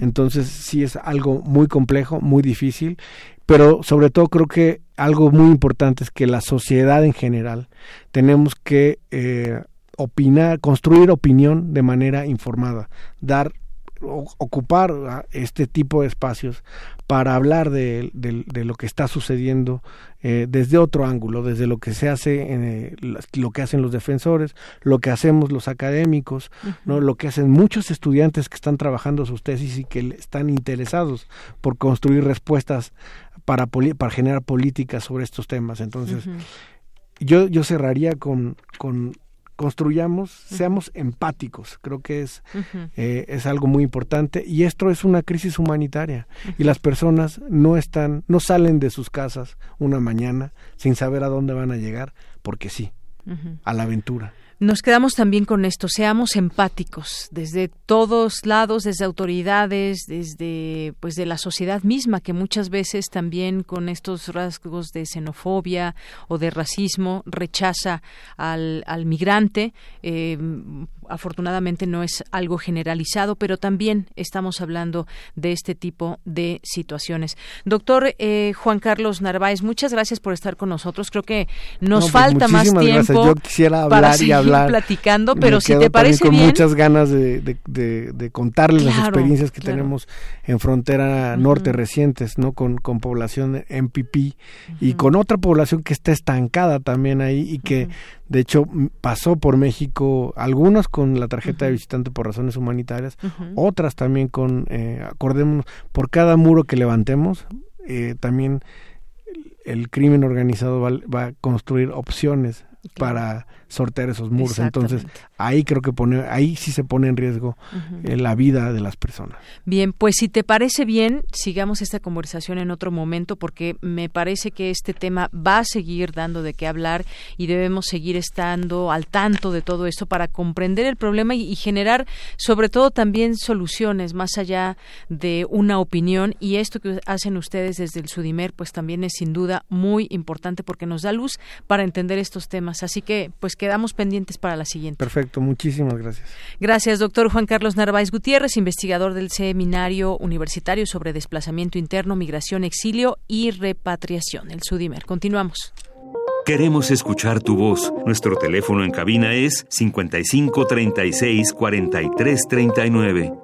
Entonces, sí es algo muy complejo, muy difícil, pero sobre todo creo que algo muy importante es que la sociedad en general tenemos que eh, opinar, construir opinión de manera informada, dar ocupar este tipo de espacios para hablar de, de, lo que está sucediendo eh, desde otro ángulo, desde lo que se hace, eh, lo que hacen los defensores, lo que hacemos los académicos, no, lo que hacen muchos estudiantes que están trabajando sus tesis y que están interesados por construir respuestas para para generar políticas sobre estos temas. Entonces, yo yo cerraría con con construyamos, seamos empáticos, creo que es, eh, es algo muy importante y esto es una crisis humanitaria y las personas no están, no salen de sus casas una mañana sin saber a dónde van a llegar, porque sí, a la aventura. Nos quedamos también con esto, seamos empáticos desde todos lados, desde autoridades, desde pues de la sociedad misma que muchas veces también con estos rasgos de xenofobia o de racismo rechaza al, migrante. Eh, afortunadamente no es algo generalizado, pero también estamos hablando de este tipo de situaciones. Doctor eh, Juan Carlos Narváez, muchas gracias por estar con nosotros. Creo que nos pues falta más tiempo Yo quisiera hablar para seguir y hablar. platicando, pero si te parece con bien. muchas ganas de, de, contarles las experiencias que tenemos en frontera norte recientes, ¿no? Con, con población MPP y con otra población que está estancada también ahí y que de hecho, pasó por México algunas con la tarjeta de visitante por razones humanitarias, otras también con, eh, acordémonos, por cada muro que levantemos, eh, también el, crimen organizado va, a construir opciones para sortear esos muros. Entonces, ahí creo que pone, ahí sí se pone en riesgo eh, la vida de las personas. Bien, pues si te parece bien, sigamos esta conversación en otro momento porque me parece que este tema va a seguir dando de qué hablar y debemos seguir estando al tanto de todo esto para comprender el problema y, generar sobre todo también soluciones más allá de una opinión y esto que hacen ustedes desde el Sudimer pues también es sin duda muy importante porque nos da luz para entender estos temas. Así que pues quedamos pendientes para la siguiente. Perfecto, muchísimas gracias. Gracias, doctor Juan Carlos Narváez Gutiérrez, investigador del Seminario Universitario sobre Desplazamiento Interno, Migración, Exilio y Repatriación, el SUDIMER. Continuamos. Queremos escuchar tu voz. Nuestro teléfono en cabina es 55 36 43 39.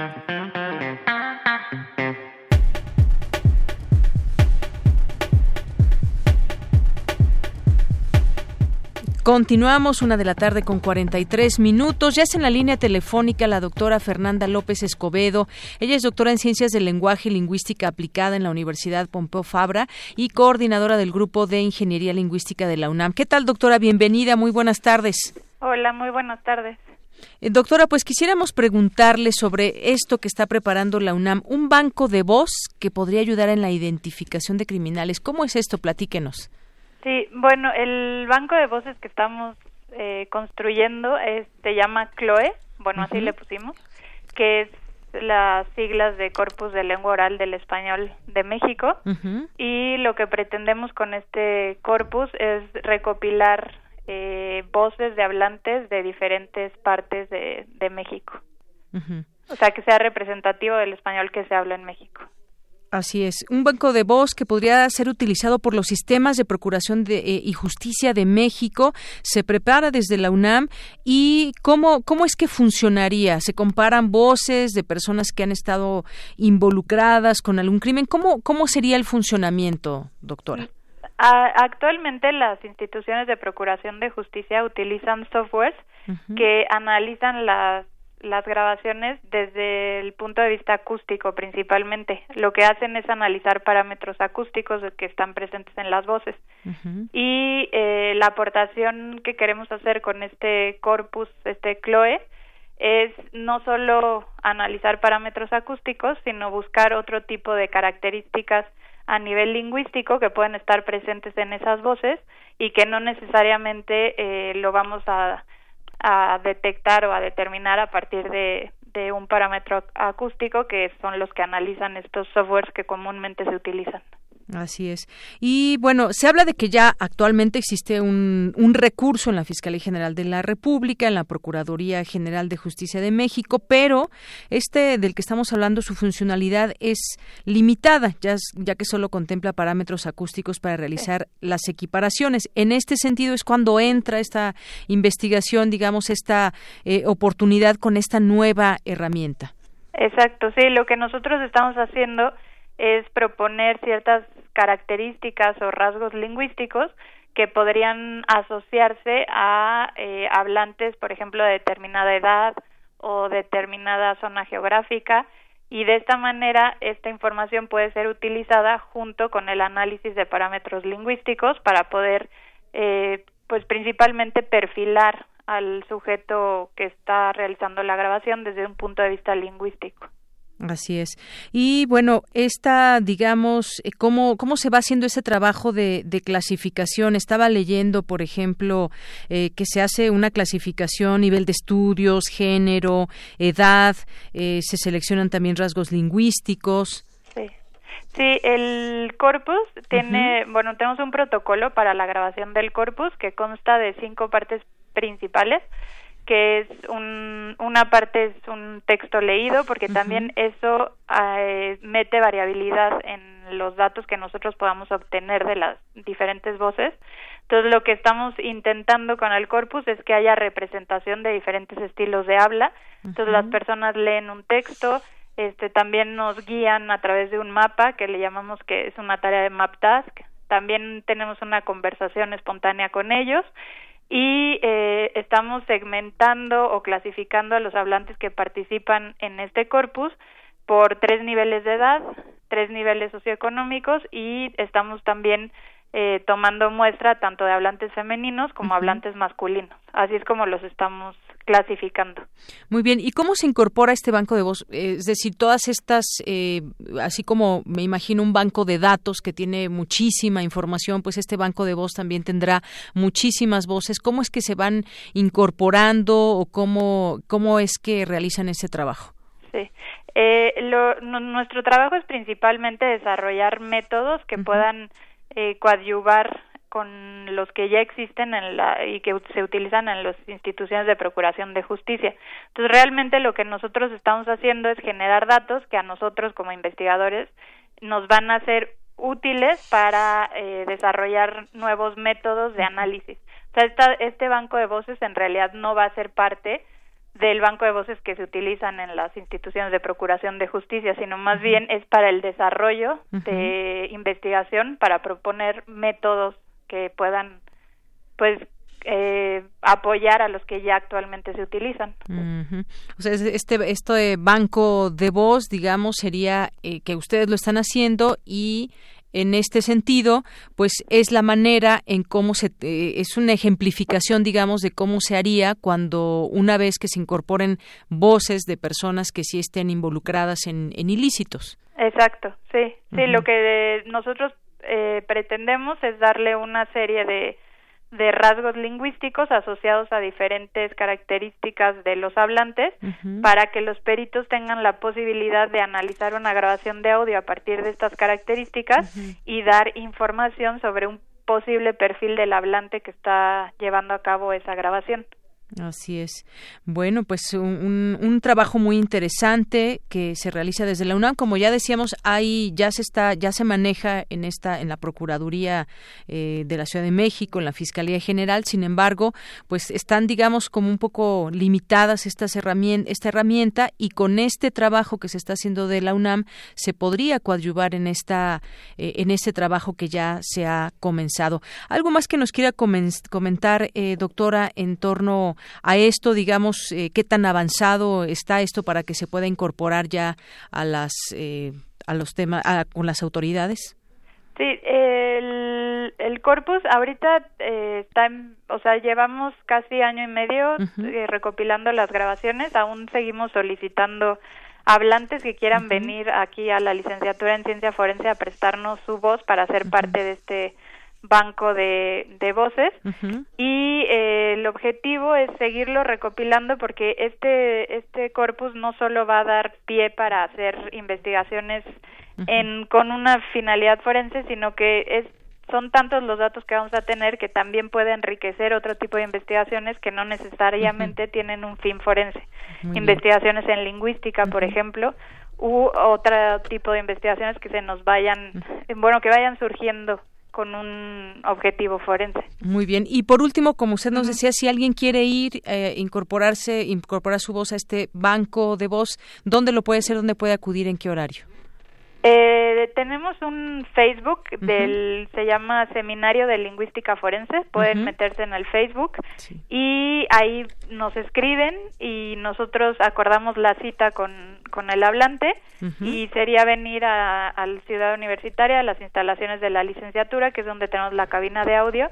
Continuamos una de la tarde con 43 minutos. Ya es en la línea telefónica la doctora Fernanda López Escobedo. Ella es doctora en Ciencias del Lenguaje y Lingüística Aplicada en la Universidad Pompeu Fabra y coordinadora del Grupo de Ingeniería Lingüística de la UNAM. ¿Qué tal, doctora? Bienvenida. Muy buenas tardes. Hola, muy buenas tardes. Eh, doctora, pues quisiéramos preguntarle sobre esto que está preparando la UNAM, un banco de voz que podría ayudar en la identificación de criminales. ¿Cómo es esto? Platíquenos. Sí, bueno, el banco de voces que estamos eh, construyendo se llama CLOE, bueno, así le pusimos, que es las siglas de Corpus de Lengua Oral del Español de México y lo que pretendemos con este corpus es recopilar eh, voces de hablantes de diferentes partes de, de México. O sea, que sea representativo del español que se habla en México. Así es, un banco de voz que podría ser utilizado por los sistemas de procuración de, eh, y justicia de México se prepara desde la UNAM y cómo cómo es que funcionaría. Se comparan voces de personas que han estado involucradas con algún crimen. ¿Cómo cómo sería el funcionamiento, doctora? Actualmente las instituciones de procuración de justicia utilizan softwares que analizan las las grabaciones desde el punto de vista acústico principalmente. Lo que hacen es analizar parámetros acústicos que están presentes en las voces. Y eh, la aportación que queremos hacer con este corpus, este CLOE, es no solo analizar parámetros acústicos, sino buscar otro tipo de características a nivel lingüístico que pueden estar presentes en esas voces y que no necesariamente eh, lo vamos a a detectar o a determinar a partir de, de un parámetro acústico que son los que analizan estos softwares que comúnmente se utilizan. Así es. Y bueno, se habla de que ya actualmente existe un, un, recurso en la Fiscalía General de la República, en la Procuraduría General de Justicia de México, pero este del que estamos hablando, su funcionalidad es limitada, ya, ya que solo contempla parámetros acústicos para realizar las equiparaciones. En este sentido es cuando entra esta investigación, digamos, esta eh, oportunidad con esta nueva herramienta. Exacto, sí, lo que nosotros estamos haciendo es proponer ciertas características o rasgos lingüísticos que podrían asociarse a eh, hablantes, por ejemplo, de determinada edad o determinada zona geográfica y de esta manera esta información puede ser utilizada junto con el análisis de parámetros lingüísticos para poder, eh, pues principalmente perfilar al sujeto que está realizando la grabación desde un punto de vista lingüístico. Así es. Y bueno, esta, digamos, eh, ¿cómo, cómo se va haciendo ese trabajo de, clasificación? Estaba leyendo, por ejemplo, eh, que se hace una clasificación, nivel de estudios, género, edad, eh, se seleccionan también rasgos lingüísticos. Sí. Sí, el corpus tiene, bueno, tenemos un protocolo para la grabación del corpus que consta de cinco partes principales que es un, una parte es un texto leído porque también eso eh, mete variabilidad en los datos que nosotros podamos obtener de las diferentes voces. Entonces lo que estamos intentando con el corpus es que haya representación de diferentes estilos de habla. Entonces las personas leen un texto, este también nos guían a través de un mapa que le llamamos que es una tarea de map task. También tenemos una conversación espontánea con ellos y eh, estamos segmentando o clasificando a los hablantes que participan en este corpus por tres niveles de edad, tres niveles socioeconómicos y estamos también eh, tomando muestra tanto de hablantes femeninos como hablantes masculinos. Así es como los estamos clasificando. Muy bien, ¿y cómo se incorpora este banco de voz? Es decir, todas estas, eh, así como me imagino un banco de datos que tiene muchísima información, pues este banco de voz también tendrá muchísimas voces. ¿Cómo es que se van incorporando o cómo, cómo es que realizan ese trabajo? Sí. Eh, nuestro trabajo es principalmente desarrollar métodos que puedan eh, coadyuvar con los que ya existen en la, y que se utilizan en las instituciones de procuración de justicia. Entonces, realmente lo que nosotros estamos haciendo es generar datos que a nosotros como investigadores nos van a ser útiles para eh, desarrollar nuevos métodos de análisis. O sea, esta, este banco de voces en realidad no va a ser parte del banco de voces que se utilizan en las instituciones de procuración de justicia, sino más bien es para el desarrollo de investigación, para proponer métodos que puedan, pues, eh, apoyar a los que ya actualmente se utilizan. O sea, este, este banco de voz, digamos, sería eh, que ustedes lo están haciendo y en este sentido, pues es la manera en cómo se eh, es una ejemplificación, digamos, de cómo se haría cuando una vez que se incorporen voces de personas que sí estén involucradas en, ilícitos. Exacto, sí, sí. Lo que nosotros eh, pretendemos es darle una serie de de rasgos lingüísticos asociados a diferentes características de los hablantes para que los peritos tengan la posibilidad de analizar una grabación de audio a partir de estas características y dar información sobre un posible perfil del hablante que está llevando a cabo esa grabación. Así es. Bueno, pues un, un, trabajo muy interesante que se realiza desde la UNAM. Como ya decíamos, ahí ya se está, ya se maneja en esta, en la Procuraduría eh, de la Ciudad de México, en la Fiscalía General. Sin embargo, pues están, digamos, como un poco limitadas estas herramientas, esta herramienta y con este trabajo que se está haciendo de la UNAM se podría coadyuvar en esta, eh, en este trabajo que ya se ha comenzado. Algo más que nos quiera comentar, eh, doctora, en torno a esto, digamos, eh, qué tan avanzado está esto para que se pueda incorporar ya a las eh, a los temas con las autoridades. Sí, el, el corpus ahorita eh, está, o sea, llevamos casi año y medio recopilando las grabaciones, aún seguimos solicitando hablantes que quieran venir aquí a la licenciatura en ciencia forense a prestarnos su voz para ser parte de este banco de, de voces y eh, el objetivo es seguirlo recopilando porque este este corpus no solo va a dar pie para hacer investigaciones en con una finalidad forense sino que es son tantos los datos que vamos a tener que también puede enriquecer otro tipo de investigaciones que no necesariamente tienen un fin forense. Investigaciones en lingüística por ejemplo u otro tipo de investigaciones que se nos vayan bueno que vayan surgiendo con un objetivo forense. Muy bien. Y por último, como usted nos decía, si alguien quiere ir, eh, incorporarse, incorporar su voz a este banco de voz, ¿dónde lo puede hacer? ¿Dónde puede acudir? ¿En qué horario? Eh, tenemos un Facebook del se llama Seminario de Lingüística Forense. Pueden meterse en el Facebook y ahí nos escriben y nosotros acordamos la cita con, con el hablante y sería venir a, la ciudad universitaria, a las instalaciones de la licenciatura, que es donde tenemos la cabina de audio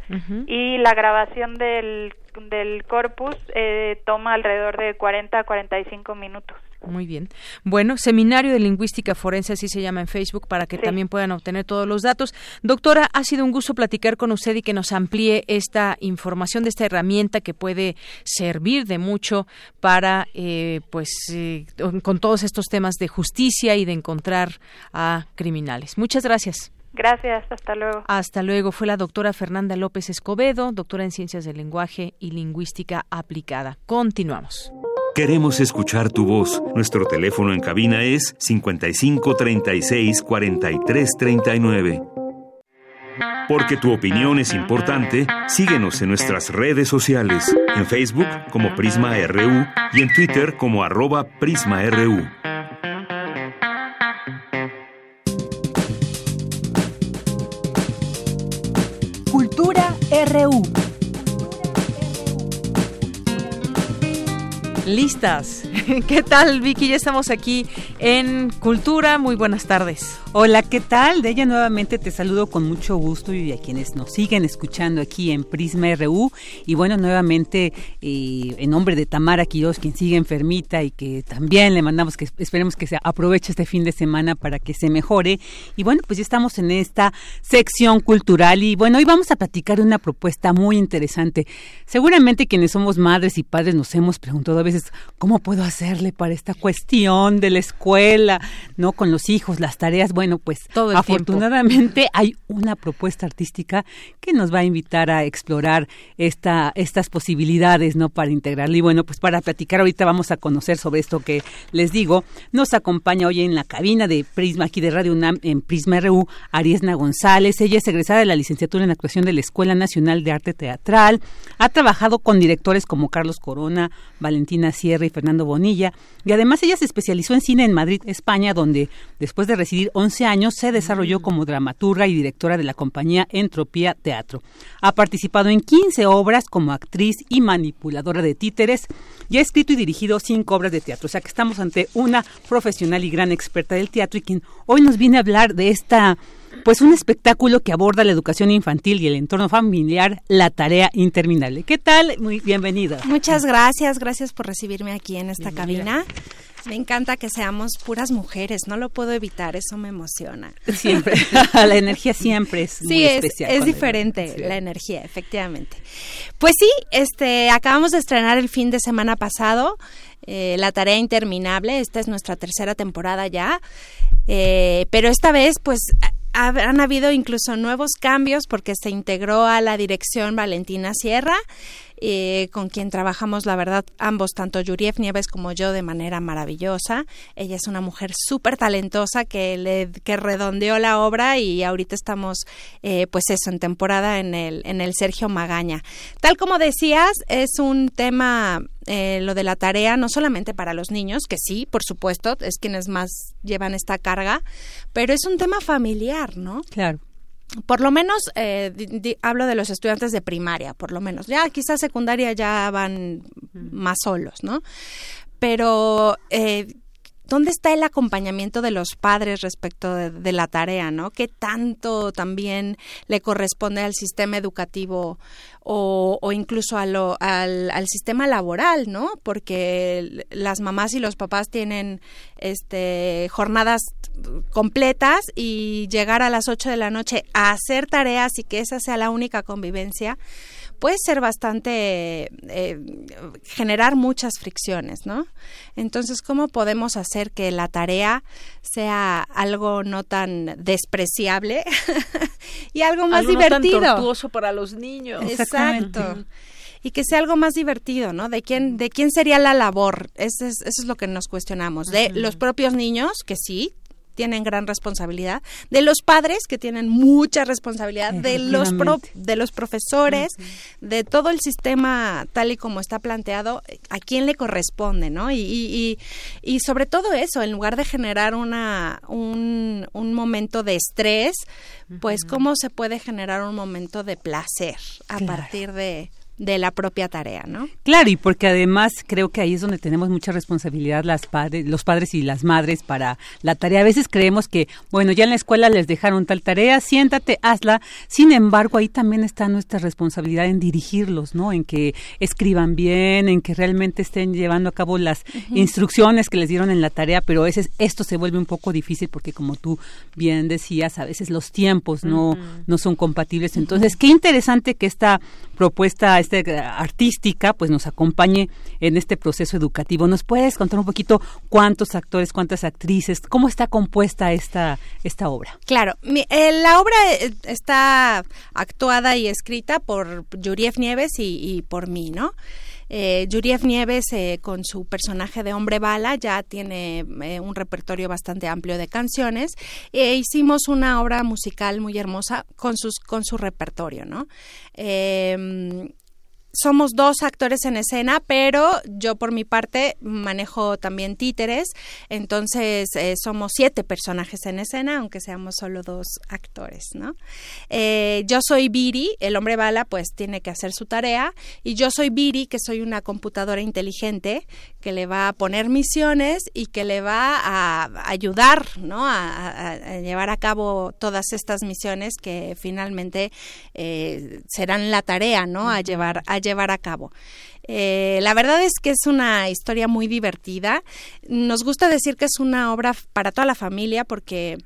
y la grabación del del corpus eh, toma alrededor de 40 a 45 minutos. Muy bien. Bueno, Seminario de Lingüística Forense, así se llama en Facebook, para que también puedan obtener todos los datos. Doctora, ha sido un gusto platicar con usted y que nos amplíe esta información de esta herramienta que puede servir de mucho para, eh, pues, eh, con todos estos temas de justicia y de encontrar a criminales. Muchas gracias. Gracias, hasta luego. Hasta luego. Fue la doctora Fernanda López Escobedo, doctora en Ciencias del Lenguaje y Lingüística Aplicada. Continuamos. Queremos escuchar tu voz. Nuestro teléfono en cabina es 55 36 43 39. Porque tu opinión es importante, síguenos en nuestras redes sociales, en Facebook como Prisma RU y en Twitter como arroba PrismaRU. RU. Listas. ¿Qué tal, Vicky? Ya estamos aquí en Cultura. Muy buenas tardes. Hola, ¿qué tal? De ella nuevamente te saludo con mucho gusto y a quienes nos siguen escuchando aquí en Prisma RU. Y bueno, nuevamente eh, en nombre de Tamara Quiroz, quien sigue enfermita y que también le mandamos que esperemos que se aproveche este fin de semana para que se mejore. Y bueno, pues ya estamos en esta sección cultural y bueno, hoy vamos a platicar una propuesta muy interesante. Seguramente quienes somos madres y padres nos hemos preguntado a veces, ¿cómo puedo hacerle para esta cuestión de la escuela, no con los hijos, las tareas? bueno, pues Todo afortunadamente hay una propuesta artística que nos va a invitar a explorar esta, estas posibilidades, ¿no? Para integrarla. Y bueno, pues para platicar ahorita vamos a conocer sobre esto que les digo. Nos acompaña hoy en la cabina de Prisma, aquí de Radio UNAM, en Prisma RU, Ariesna González. Ella es egresada de la licenciatura en actuación de la Escuela Nacional de Arte Teatral. Ha trabajado con directores como Carlos Corona, Valentina Sierra y Fernando Bonilla. Y además ella se especializó en cine en Madrid, España, donde después de residir 11 años se desarrolló mm. como dramaturga y directora de la compañía Entropía Teatro. Ha participado en 15 obras como actriz y manipuladora de títeres y ha escrito y dirigido cinco obras de teatro. O sea que estamos ante una profesional y gran experta del teatro y quien hoy nos viene a hablar de esta pues un espectáculo que aborda la educación infantil y el entorno familiar, la tarea interminable. ¿Qué tal? Muy bienvenida. Muchas gracias, gracias por recibirme aquí en esta cabina. Me encanta que seamos puras mujeres, no lo puedo evitar, eso me emociona. Siempre, la energía siempre es muy especial. Es, diferente la energía, efectivamente. Pues sí, este, acabamos de estrenar el fin de semana pasado eh, La Tarea Interminable, esta es nuestra tercera temporada ya, eh, pero esta vez pues han habido incluso nuevos cambios porque se integró a la dirección Valentina Sierra eh, con quien trabajamos, la verdad, ambos, tanto Yuriev Nieves como yo, de manera maravillosa. Ella es una mujer súper talentosa que, le, que redondeó la obra y ahorita estamos, eh, pues eso, en temporada en el, en el Sergio Magaña. Tal como decías, es un tema eh, lo de la tarea, no solamente para los niños, que sí, por supuesto, es quienes más llevan esta carga, pero es un tema familiar, ¿no? Claro por lo menos eh, hablo de los estudiantes de primaria, por lo menos. Ya quizás secundaria ya van más solos, ¿no? Pero eh, ¿dónde está el acompañamiento de los padres respecto de, la tarea, no? ¿Qué tanto también le corresponde al sistema educativo o, incluso a lo, al, al, sistema laboral, ¿no? Porque las mamás y los papás tienen este, jornadas completas y llegar a las 8 de la noche a hacer tareas y que esa sea la única convivencia, puede ser bastante, eh, generar muchas fricciones, ¿no? Entonces, ¿cómo podemos hacer que la tarea sea algo no tan despreciable y algo más divertido? No tan tortuoso para los niños. Exacto y que sea algo más divertido, ¿no? De quién, de quién sería la labor. Eso es, eso es lo que nos cuestionamos. De los propios niños, que sí, tienen gran responsabilidad, de los padres que tienen mucha responsabilidad, de los de los profesores, de todo el sistema tal y como está planteado, a quién le corresponde, ¿no? Y, y, y, sobre todo eso, en lugar de generar una un, un momento de estrés, pues cómo se puede generar un momento de placer a partir de de la propia tarea, ¿no? Claro, y porque además creo que ahí es donde tenemos mucha responsabilidad las padres, los padres y las madres para la tarea. A veces creemos que, bueno, ya en la escuela les dejaron tal tarea, siéntate, hazla. Sin embargo, ahí también está nuestra responsabilidad en dirigirlos, ¿no? En que escriban bien, en que realmente estén llevando a cabo las instrucciones que les dieron en la tarea, pero a veces esto se vuelve un poco difícil porque como tú bien decías, a veces los tiempos no, no son compatibles. Entonces, qué interesante que esta propuesta este, artística pues nos acompañe en este proceso educativo. ¿Nos puedes contar un poquito cuántos actores, cuántas actrices, cómo está compuesta esta, esta obra? Claro, eh, la obra eh, está actuada y escrita por Yuriev Nieves y, por mí, ¿no? Eh, Yuriev Nieves, eh, con su personaje de hombre bala, ya tiene eh, un repertorio bastante amplio de canciones. E hicimos una obra musical muy hermosa con, sus, con su repertorio, ¿no? Em, somos dos actores en escena, pero yo por mi parte manejo también títeres, entonces eh, somos siete personajes en escena, aunque seamos solo dos actores, ¿no? Eh, yo soy Biri, el hombre bala pues tiene que hacer su tarea, y yo soy Biri, que soy una computadora inteligente que le va a poner misiones y que le va a ayudar, ¿no? A, llevar a cabo todas estas misiones que finalmente eh, serán la tarea, ¿no? A llevar a llevar a cabo. Eh, la verdad es que es una historia muy divertida. Nos gusta decir que es una obra para toda la familia porque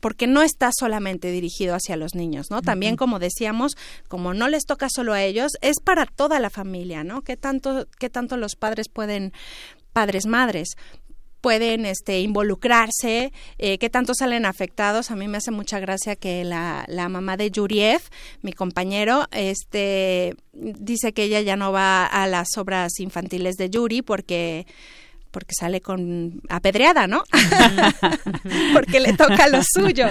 porque no está solamente dirigido hacia los niños, ¿no? También, como decíamos, como no les toca solo a ellos, es para toda la familia, ¿no? ¿Qué tanto, qué tanto los padres pueden, padres, madres, pueden este, involucrarse, eh, qué tanto salen afectados. A mí me hace mucha gracia que la, la mamá de Yuriev, mi compañero, este, dice que ella ya no va a las obras infantiles de Yuri porque porque sale con apedreada, ¿no? porque le toca lo suyo.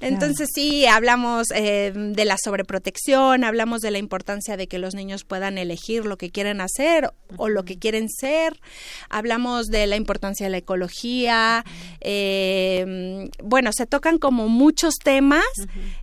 Entonces sí, hablamos eh, de la sobreprotección, hablamos de la importancia de que los niños puedan elegir lo que quieren hacer o lo que quieren ser, hablamos de la importancia de la ecología, eh, bueno, se tocan como muchos temas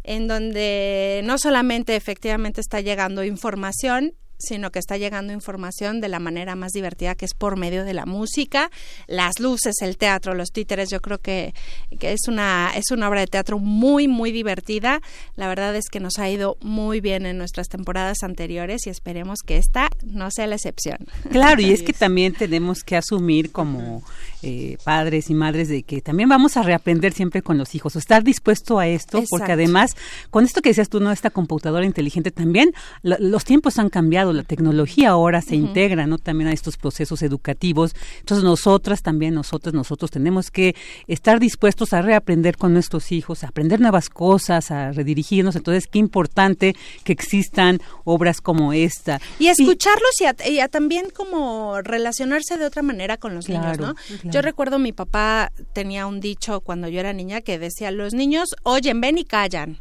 en donde no solamente efectivamente está llegando información, sino que está llegando información de la manera más divertida que es por medio de la música, las luces, el teatro, los títeres, yo creo que, es una es una obra de teatro muy muy divertida. La verdad es que nos ha ido muy bien en nuestras temporadas anteriores y esperemos que esta no sea la excepción. Claro, y es que también tenemos que asumir como eh, padres y madres de que también vamos a reaprender siempre con los hijos, o estar dispuesto a esto, porque además con esto que decías tú, no esta computadora inteligente también los tiempos han cambiado la tecnología ahora se integra, ¿no? También a estos procesos educativos. Entonces nosotras también, nosotros, nosotros tenemos que estar dispuestos a reaprender con nuestros hijos, a aprender nuevas cosas, a redirigirnos. Entonces, qué importante que existan obras como esta. Y escucharlos y, a, también como relacionarse de otra manera con los niños, ¿no? Yo recuerdo mi papá tenía un dicho cuando yo era niña que decía, los niños oyen, ven y callan.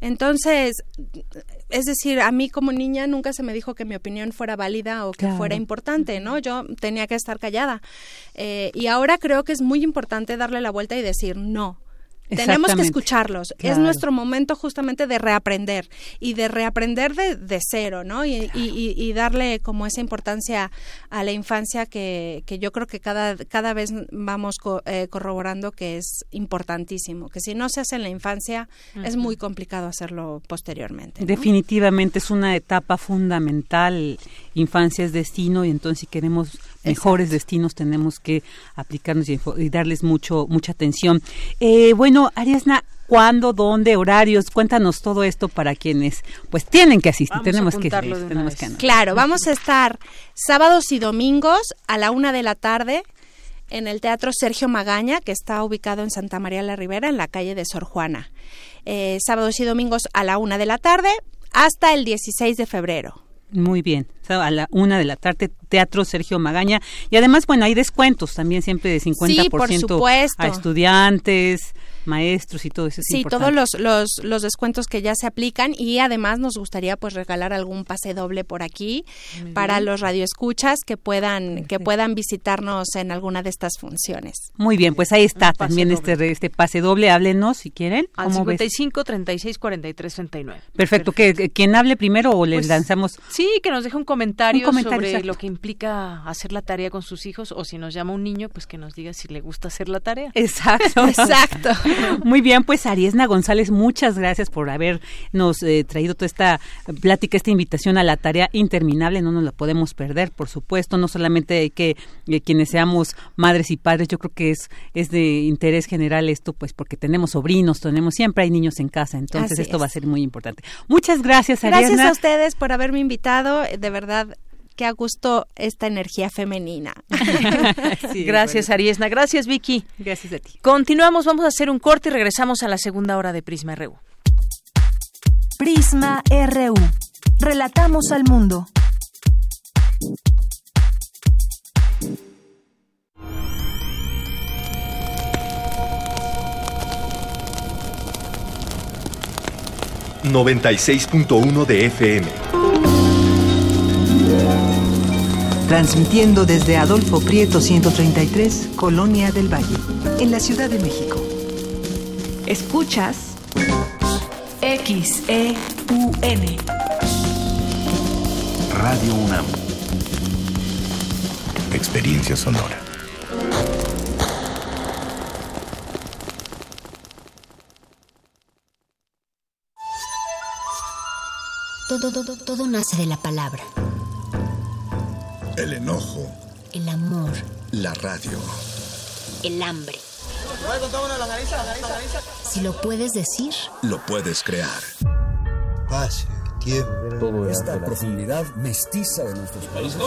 Entonces, es decir, a mí como niña nunca se me dijo que mi opinión fuera válida o que fuera importante, ¿no? Yo tenía que estar callada. Eh, y ahora creo que es muy importante darle la vuelta y decir no tenemos que escucharlos. Es nuestro momento justamente de reaprender y de reaprender de, cero, ¿no? Y, darle como esa importancia a la infancia que, yo creo que cada, cada vez vamos eh, corroborando que es importantísimo. Que si no se hace en la infancia, es muy complicado hacerlo posteriormente. Definitivamente es una etapa fundamental. Infancia es destino y entonces si queremos mejores destinos tenemos que aplicarnos y, darles mucho mucha atención. Eh, bueno, Ariasna, ¿cuándo, dónde, horarios? Cuéntanos todo esto para quienes pues tienen que asistir. tenemos que, tenemos que Claro, vamos a estar sábados y domingos a la una de la tarde en el Teatro Sergio Magaña, que está ubicado en Santa María la Ribera, en la calle de Sor Juana. Eh, sábados y domingos a la una de la tarde hasta el 16 de febrero. Muy bien, a la una de la tarde, Teatro Sergio Magaña. Y además, bueno, hay descuentos también siempre de 50% a estudiantes, maestros y todo eso. sí, todos los, los, los, descuentos que ya se aplican y además nos gustaría pues regalar algún pase doble por aquí para los radioescuchas que puedan que puedan visitarnos en alguna de estas funciones. Muy bien, pues ahí está también este este pase doble, háblenos si quieren. Al 55 36 43 39. Perfecto, que quien hable primero o les pues, lanzamos Sí, que nos deje un comentario, sobre lo que implica hacer la tarea con sus hijos o si nos llama un niño, pues que nos diga si le gusta hacer la tarea. Exacto. Exacto. Muy bien, pues Ariesna González, muchas gracias por habernos eh, traído toda esta plática, esta invitación a la tarea interminable. No nos la podemos perder, por supuesto. No solamente hay que eh, quienes seamos madres y padres, yo creo que es, es de interés general esto, pues porque tenemos sobrinos, tenemos siempre hay niños en casa, entonces esto va a ser muy importante. Muchas gracias, Ariesna. Gracias a ustedes por haberme invitado. De verdad, qué a gusto esta energía femenina. Gracias, Ariesna. Gracias, Vicky. Gracias a ti. Continuamos, vamos a hacer un corte y regresamos a la segunda hora de Prisma RU. Prisma RU. Relatamos al mundo. ...96.1 de FM transmitiendo desde Adolfo Prieto 133, Colonia del Valle, en la Ciudad de México. Escuchas XEUN. Radio UNAM. Experiencia sonora. Todo, todo, todo nace de la palabra el enojo. El amor. La radio. El hambre. Si lo puedes decir, lo puedes crear. Paz, tiempo. Esta profundidad mestiza de nuestros países.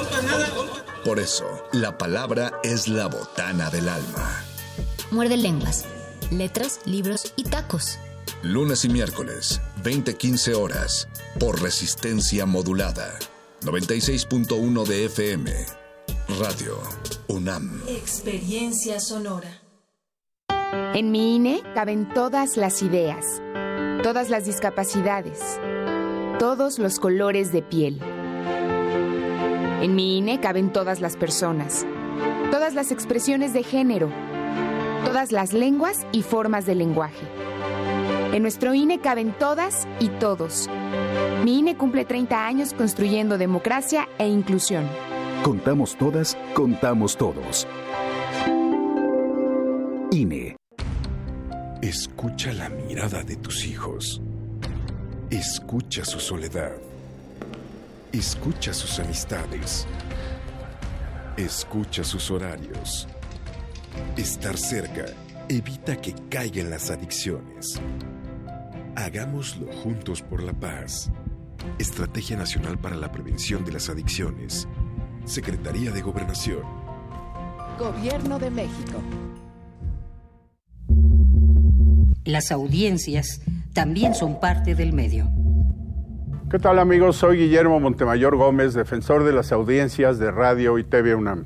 Por eso, la palabra es la botana del alma. Muerde lenguas, letras, libros y tacos. Lunes y miércoles, 20-15 horas, por resistencia modulada. 96.1 de FM. Radio UNAM. Experiencia sonora. En mi INE caben todas las ideas, todas las discapacidades, todos los colores de piel. En mi INE caben todas las personas, todas las expresiones de género, todas las lenguas y formas de lenguaje. En nuestro INE caben todas y todos. Mi INE cumple 30 años construyendo democracia e inclusión. Contamos todas, contamos todos. INE. Escucha la mirada de tus hijos. Escucha su soledad. Escucha sus amistades. Escucha sus horarios. Estar cerca evita que caigan las adicciones. Hagámoslo juntos por la paz. Estrategia Nacional para la Prevención de las Adicciones. Secretaría de Gobernación. Gobierno de México. Las audiencias también son parte del medio. ¿Qué tal amigos? Soy Guillermo Montemayor Gómez, defensor de las audiencias de Radio y TV UNAM.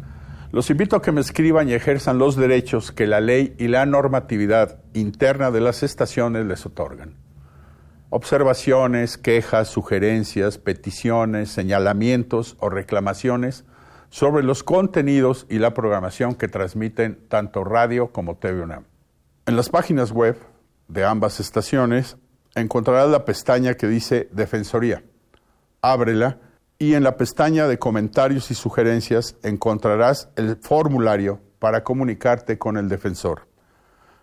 Los invito a que me escriban y ejerzan los derechos que la ley y la normatividad interna de las estaciones les otorgan. Observaciones, quejas, sugerencias, peticiones, señalamientos o reclamaciones sobre los contenidos y la programación que transmiten tanto radio como TV UNAM. En las páginas web de ambas estaciones encontrarás la pestaña que dice Defensoría. Ábrela y en la pestaña de comentarios y sugerencias encontrarás el formulario para comunicarte con el defensor.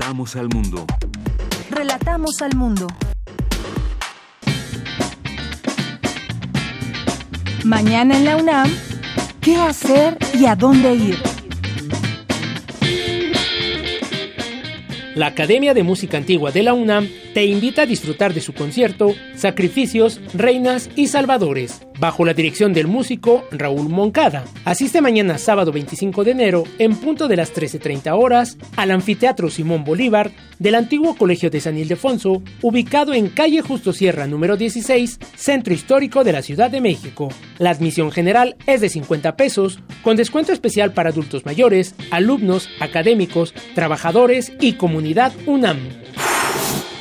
Relatamos al mundo. Relatamos al mundo. Mañana en la UNAM, ¿qué hacer y a dónde ir? La Academia de Música Antigua de la UNAM te invita a disfrutar de su concierto Sacrificios, Reinas y Salvadores, bajo la dirección del músico Raúl Moncada. Asiste mañana sábado 25 de enero, en punto de las 13.30 horas, al Anfiteatro Simón Bolívar del antiguo Colegio de San Ildefonso, ubicado en calle Justo Sierra número 16, Centro Histórico de la Ciudad de México. La admisión general es de 50 pesos, con descuento especial para adultos mayores, alumnos, académicos, trabajadores y comunidad UNAM.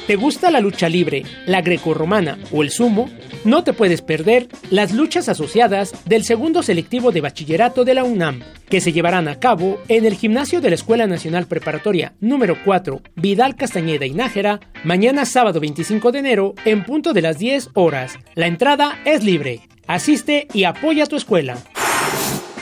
¿Te gusta la lucha libre, la grecorromana o el sumo? No te puedes perder las luchas asociadas del segundo selectivo de bachillerato de la UNAM, que se llevarán a cabo en el gimnasio de la Escuela Nacional Preparatoria número 4, Vidal Castañeda y Nájera, mañana sábado 25 de enero en punto de las 10 horas. La entrada es libre. Asiste y apoya a tu escuela.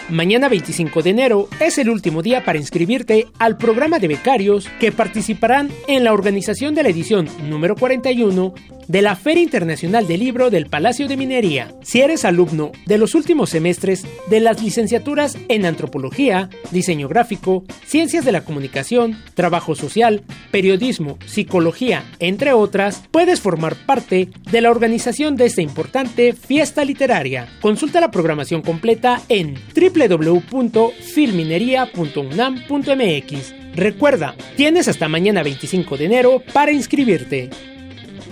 Mañana 25 de enero es el último día para inscribirte al programa de becarios que participarán en la organización de la edición número 41 de la Feria Internacional del Libro del Palacio de Minería. Si eres alumno de los últimos semestres de las licenciaturas en Antropología, Diseño Gráfico, Ciencias de la Comunicación, Trabajo Social, Periodismo, Psicología, entre otras, puedes formar parte de la organización de esta importante fiesta literaria. Consulta la programación completa en www.filminería.unam.mx. Recuerda, tienes hasta mañana 25 de enero para inscribirte.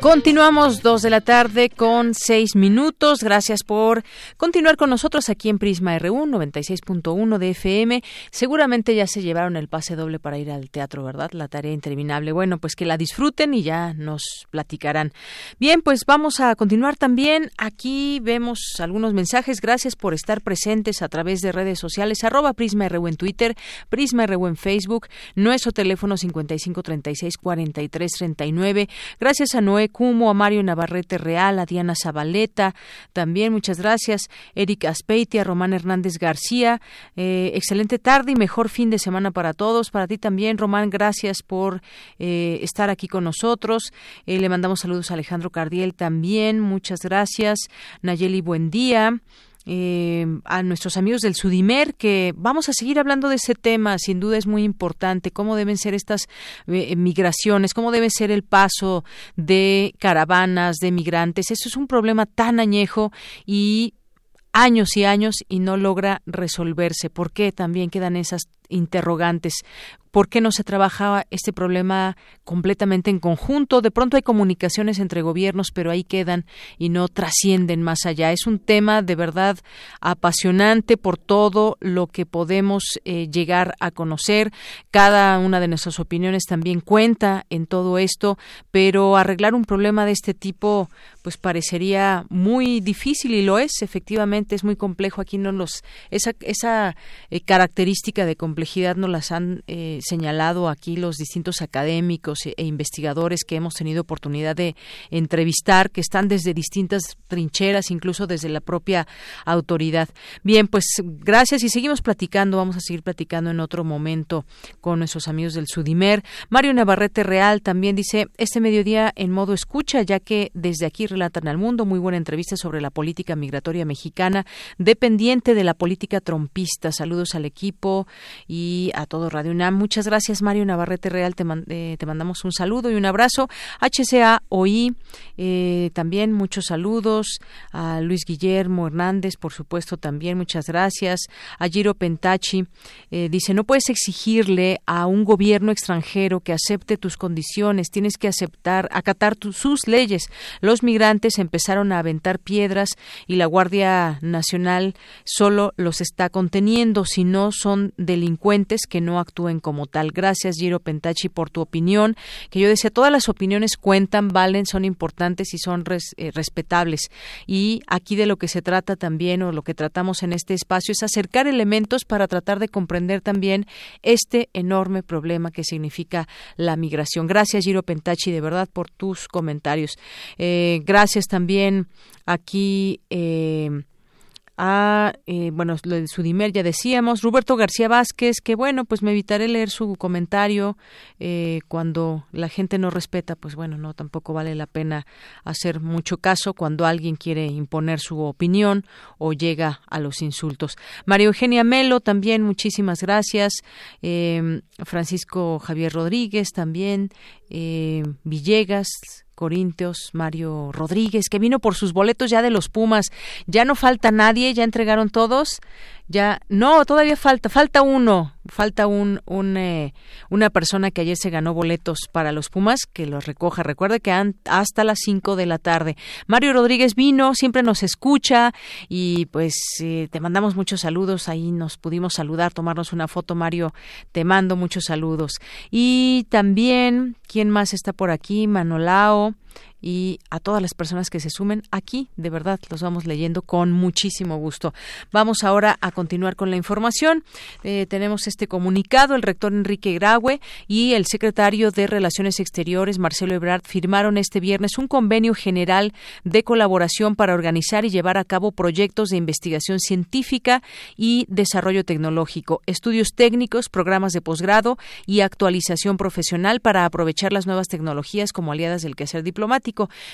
Continuamos dos de la tarde con seis minutos. Gracias por continuar con nosotros aquí en Prisma RU 96.1 de FM. Seguramente ya se llevaron el pase doble para ir al teatro, ¿verdad? La tarea interminable. Bueno, pues que la disfruten y ya nos platicarán. Bien, pues vamos a continuar también. Aquí vemos algunos mensajes. Gracias por estar presentes a través de redes sociales. Arroba Prisma RU en Twitter, Prisma RU en Facebook, nuestro teléfono 5536 4339. Gracias a Noé Cumo, a Mario Navarrete Real, a Diana Zabaleta, también muchas gracias, Eric Aspeitia, Román Hernández García, eh, excelente tarde y mejor fin de semana para todos, para ti también, Román, gracias por eh, estar aquí con nosotros, eh, le mandamos saludos a Alejandro Cardiel también, muchas gracias, Nayeli, buen día, eh, a nuestros amigos del Sudimer, que vamos a seguir hablando de ese tema, sin duda es muy importante, cómo deben ser estas eh, migraciones, cómo debe ser el paso de caravanas, de migrantes. Eso es un problema tan añejo y años y años y no logra resolverse. ¿Por qué también quedan esas interrogantes? ¿Por qué no se trabaja este problema completamente en conjunto? De pronto hay comunicaciones entre gobiernos, pero ahí quedan y no trascienden más allá. Es un tema de verdad apasionante por todo lo que podemos eh, llegar a conocer. Cada una de nuestras opiniones también cuenta en todo esto, pero arreglar un problema de este tipo, pues parecería muy difícil y lo es. Efectivamente, es muy complejo. Aquí no los esa esa eh, característica de no las han eh, señalado aquí los distintos académicos e, e investigadores que hemos tenido oportunidad de entrevistar, que están desde distintas trincheras, incluso desde la propia autoridad. Bien, pues gracias y seguimos platicando, vamos a seguir platicando en otro momento con nuestros amigos del Sudimer. Mario Navarrete Real también dice, este mediodía en modo escucha, ya que desde aquí relatan al mundo, muy buena entrevista sobre la política migratoria mexicana, dependiente de la política trompista. Saludos al equipo y a todo Radio UNAM. Muchas gracias, Mario Navarrete Real. Te, eh, te mandamos un saludo y un abrazo. HCA OI, eh, también muchos saludos. A Luis Guillermo Hernández, por supuesto, también muchas gracias. A Giro Pentachi, eh, dice, no puedes exigirle a un gobierno extranjero que acepte tus condiciones, tienes que aceptar, acatar sus leyes. Los migrantes empezaron a aventar piedras y la Guardia Nacional solo los está conteniendo, si no son delincuentes que no actúen como tal. Gracias, Giro Pentachi, por tu opinión. Que yo decía, todas las opiniones cuentan, valen, son importantes y son eh, respetables. Y aquí de lo que se trata también, o lo que tratamos en este espacio, es acercar elementos para tratar de comprender también este enorme problema que significa la migración. Gracias, Giro Pentachi, de verdad, por tus comentarios. Eh, gracias también aquí. Eh, a, eh, bueno, lo de Sudimer ya decíamos, Roberto García Vázquez, que bueno, pues me evitaré leer su comentario eh, cuando la gente no respeta, pues bueno, no, tampoco vale la pena hacer mucho caso cuando alguien quiere imponer su opinión o llega a los insultos. María Eugenia Melo, también muchísimas gracias. Eh, Francisco Javier Rodríguez, también. Eh, Villegas, Corintios, Mario Rodríguez, que vino por sus boletos ya de los Pumas. Ya no falta nadie, ya entregaron todos. Ya, no, todavía falta, falta uno, falta un, un eh, una persona que ayer se ganó boletos para los Pumas, que los recoja. Recuerde que hasta las 5 de la tarde. Mario Rodríguez vino, siempre nos escucha y pues eh, te mandamos muchos saludos. Ahí nos pudimos saludar, tomarnos una foto, Mario. Te mando muchos saludos. Y también, ¿quién más está por aquí? Manolao y a todas las personas que se sumen aquí, de verdad, los vamos leyendo con muchísimo gusto. Vamos ahora a continuar con la información. Eh, tenemos este comunicado. El rector Enrique Graue y el secretario de Relaciones Exteriores, Marcelo Ebrard, firmaron este viernes un convenio general de colaboración para organizar y llevar a cabo proyectos de investigación científica y desarrollo tecnológico, estudios técnicos, programas de posgrado y actualización profesional para aprovechar las nuevas tecnologías como aliadas del quehacer diplomático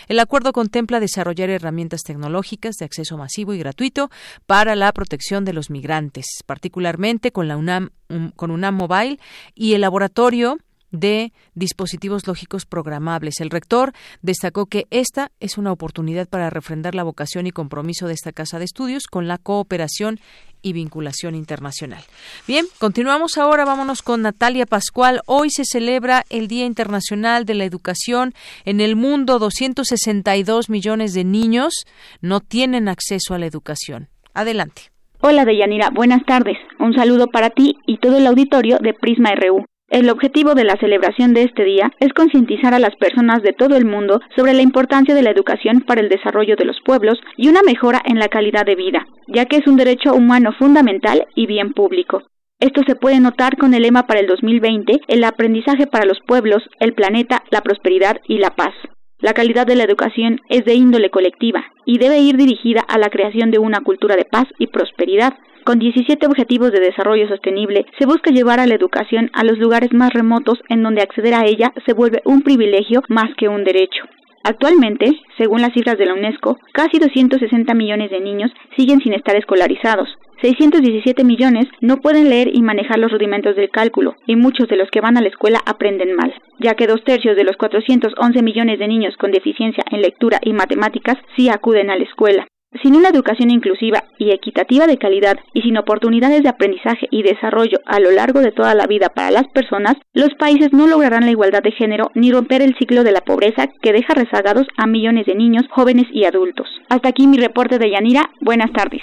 el acuerdo contempla desarrollar herramientas tecnológicas de acceso masivo y gratuito para la protección de los migrantes, particularmente con la UNAM, con UNAM Mobile y el laboratorio de dispositivos lógicos programables. El rector destacó que esta es una oportunidad para refrendar la vocación y compromiso de esta casa de estudios con la cooperación y vinculación internacional. Bien, continuamos ahora, vámonos con Natalia Pascual. Hoy se celebra el Día Internacional de la Educación. En el mundo, 262 millones de niños no tienen acceso a la educación. Adelante. Hola Deyanira, buenas tardes. Un saludo para ti y todo el auditorio de Prisma RU. El objetivo de la celebración de este día es concientizar a las personas de todo el mundo sobre la importancia de la educación para el desarrollo de los pueblos y una mejora en la calidad de vida, ya que es un derecho humano fundamental y bien público. Esto se puede notar con el lema para el 2020, el aprendizaje para los pueblos, el planeta, la prosperidad y la paz. La calidad de la educación es de índole colectiva y debe ir dirigida a la creación de una cultura de paz y prosperidad. Con 17 Objetivos de Desarrollo Sostenible se busca llevar a la educación a los lugares más remotos en donde acceder a ella se vuelve un privilegio más que un derecho. Actualmente, según las cifras de la UNESCO, casi 260 millones de niños siguen sin estar escolarizados. 617 millones no pueden leer y manejar los rudimentos del cálculo, y muchos de los que van a la escuela aprenden mal, ya que dos tercios de los 411 millones de niños con deficiencia en lectura y matemáticas sí acuden a la escuela. Sin una educación inclusiva y equitativa de calidad y sin oportunidades de aprendizaje y desarrollo a lo largo de toda la vida para las personas, los países no lograrán la igualdad de género ni romper el ciclo de la pobreza que deja rezagados a millones de niños, jóvenes y adultos. Hasta aquí mi reporte de Yanira. Buenas tardes.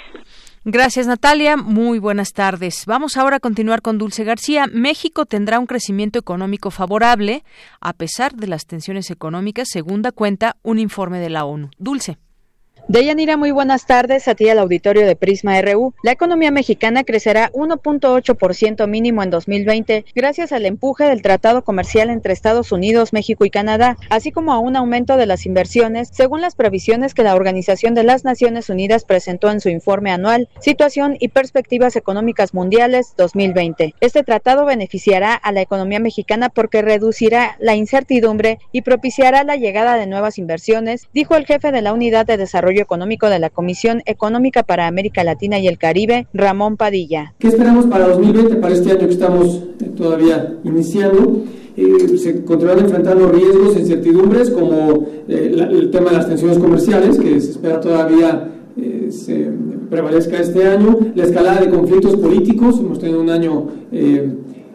Gracias, Natalia. Muy buenas tardes. Vamos ahora a continuar con Dulce García. México tendrá un crecimiento económico favorable a pesar de las tensiones económicas, segunda cuenta un informe de la ONU. Dulce. Deyanira, muy buenas tardes a ti al auditorio de Prisma RU. La economía mexicana crecerá 1.8% mínimo en 2020 gracias al empuje del Tratado Comercial entre Estados Unidos, México y Canadá, así como a un aumento de las inversiones, según las previsiones que la Organización de las Naciones Unidas presentó en su informe anual Situación y Perspectivas Económicas Mundiales 2020. Este tratado beneficiará a la economía mexicana porque reducirá la incertidumbre y propiciará la llegada de nuevas inversiones, dijo el jefe de la Unidad de Desarrollo Económico de la Comisión Económica para América Latina y el Caribe, Ramón Padilla. ¿Qué esperamos para 2020, para este año que estamos eh, todavía iniciando? Eh, se continuarán enfrentando riesgos e incertidumbres como eh, el tema de las tensiones comerciales, que se espera todavía prevalezca este año, la escalada de conflictos políticos, hemos tenido un año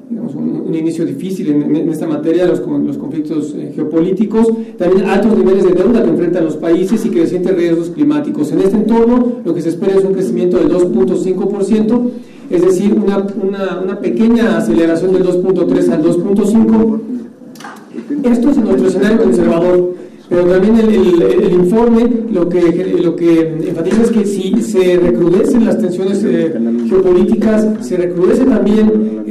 un, inicio difícil en, esta materia, los, los conflictos eh, geopolíticos, también altos niveles de deuda que enfrentan los países y crecientes riesgos climáticos. En este entorno, lo que se espera es un crecimiento del 2.5%, es decir, una, una, pequeña aceleración del 2.3 al 2.5%. Esto es nuestro escenario conservador pero también el, el, informe lo que, lo que enfatiza es que si se recrudecen las tensiones eh, geopolíticas, se recrudece también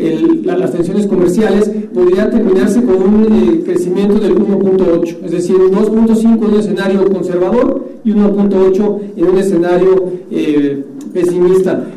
las tensiones comerciales, podría terminarse con un eh, crecimiento del 1.8, es decir, un 2.5 en un escenario conservador y 1.8 en un escenario eh,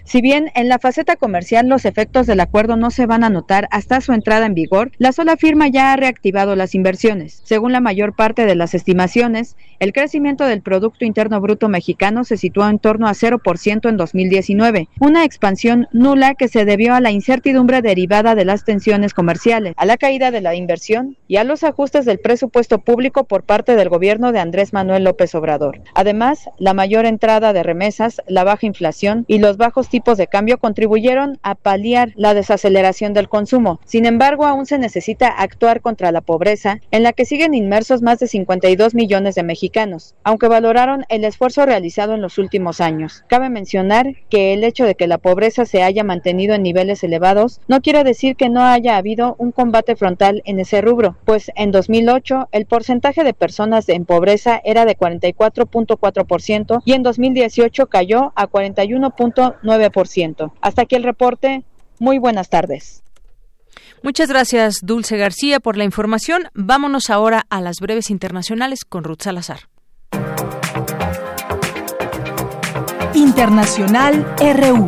Si bien en la faceta comercial los efectos del acuerdo no se van a notar hasta su entrada en vigor, la sola firma ya ha reactivado las inversiones. Según la mayor parte de las estimaciones, el crecimiento del Producto Interno Bruto mexicano se situó en torno a 0% en 2019, una expansión nula que se debió a la incertidumbre derivada de las tensiones comerciales, a la caída de la inversión y a los ajustes del presupuesto público por parte del gobierno de Andrés Manuel López Obrador. Además, la mayor entrada de remesas, la baja inflación y los bajos tipos de cambio contribuyeron a paliar la desaceleración del consumo. Sin embargo, aún se necesita actuar contra la pobreza, en la que siguen inmersos más de 52 millones de mexicanos aunque valoraron el esfuerzo realizado en los últimos años. Cabe mencionar que el hecho de que la pobreza se haya mantenido en niveles elevados no quiere decir que no haya habido un combate frontal en ese rubro, pues en 2008 el porcentaje de personas en pobreza era de 44.4% y en 2018 cayó a 41.9%. Hasta aquí el reporte. Muy buenas tardes. Muchas gracias, Dulce García, por la información. Vámonos ahora a las breves internacionales con Ruth Salazar. Internacional RU.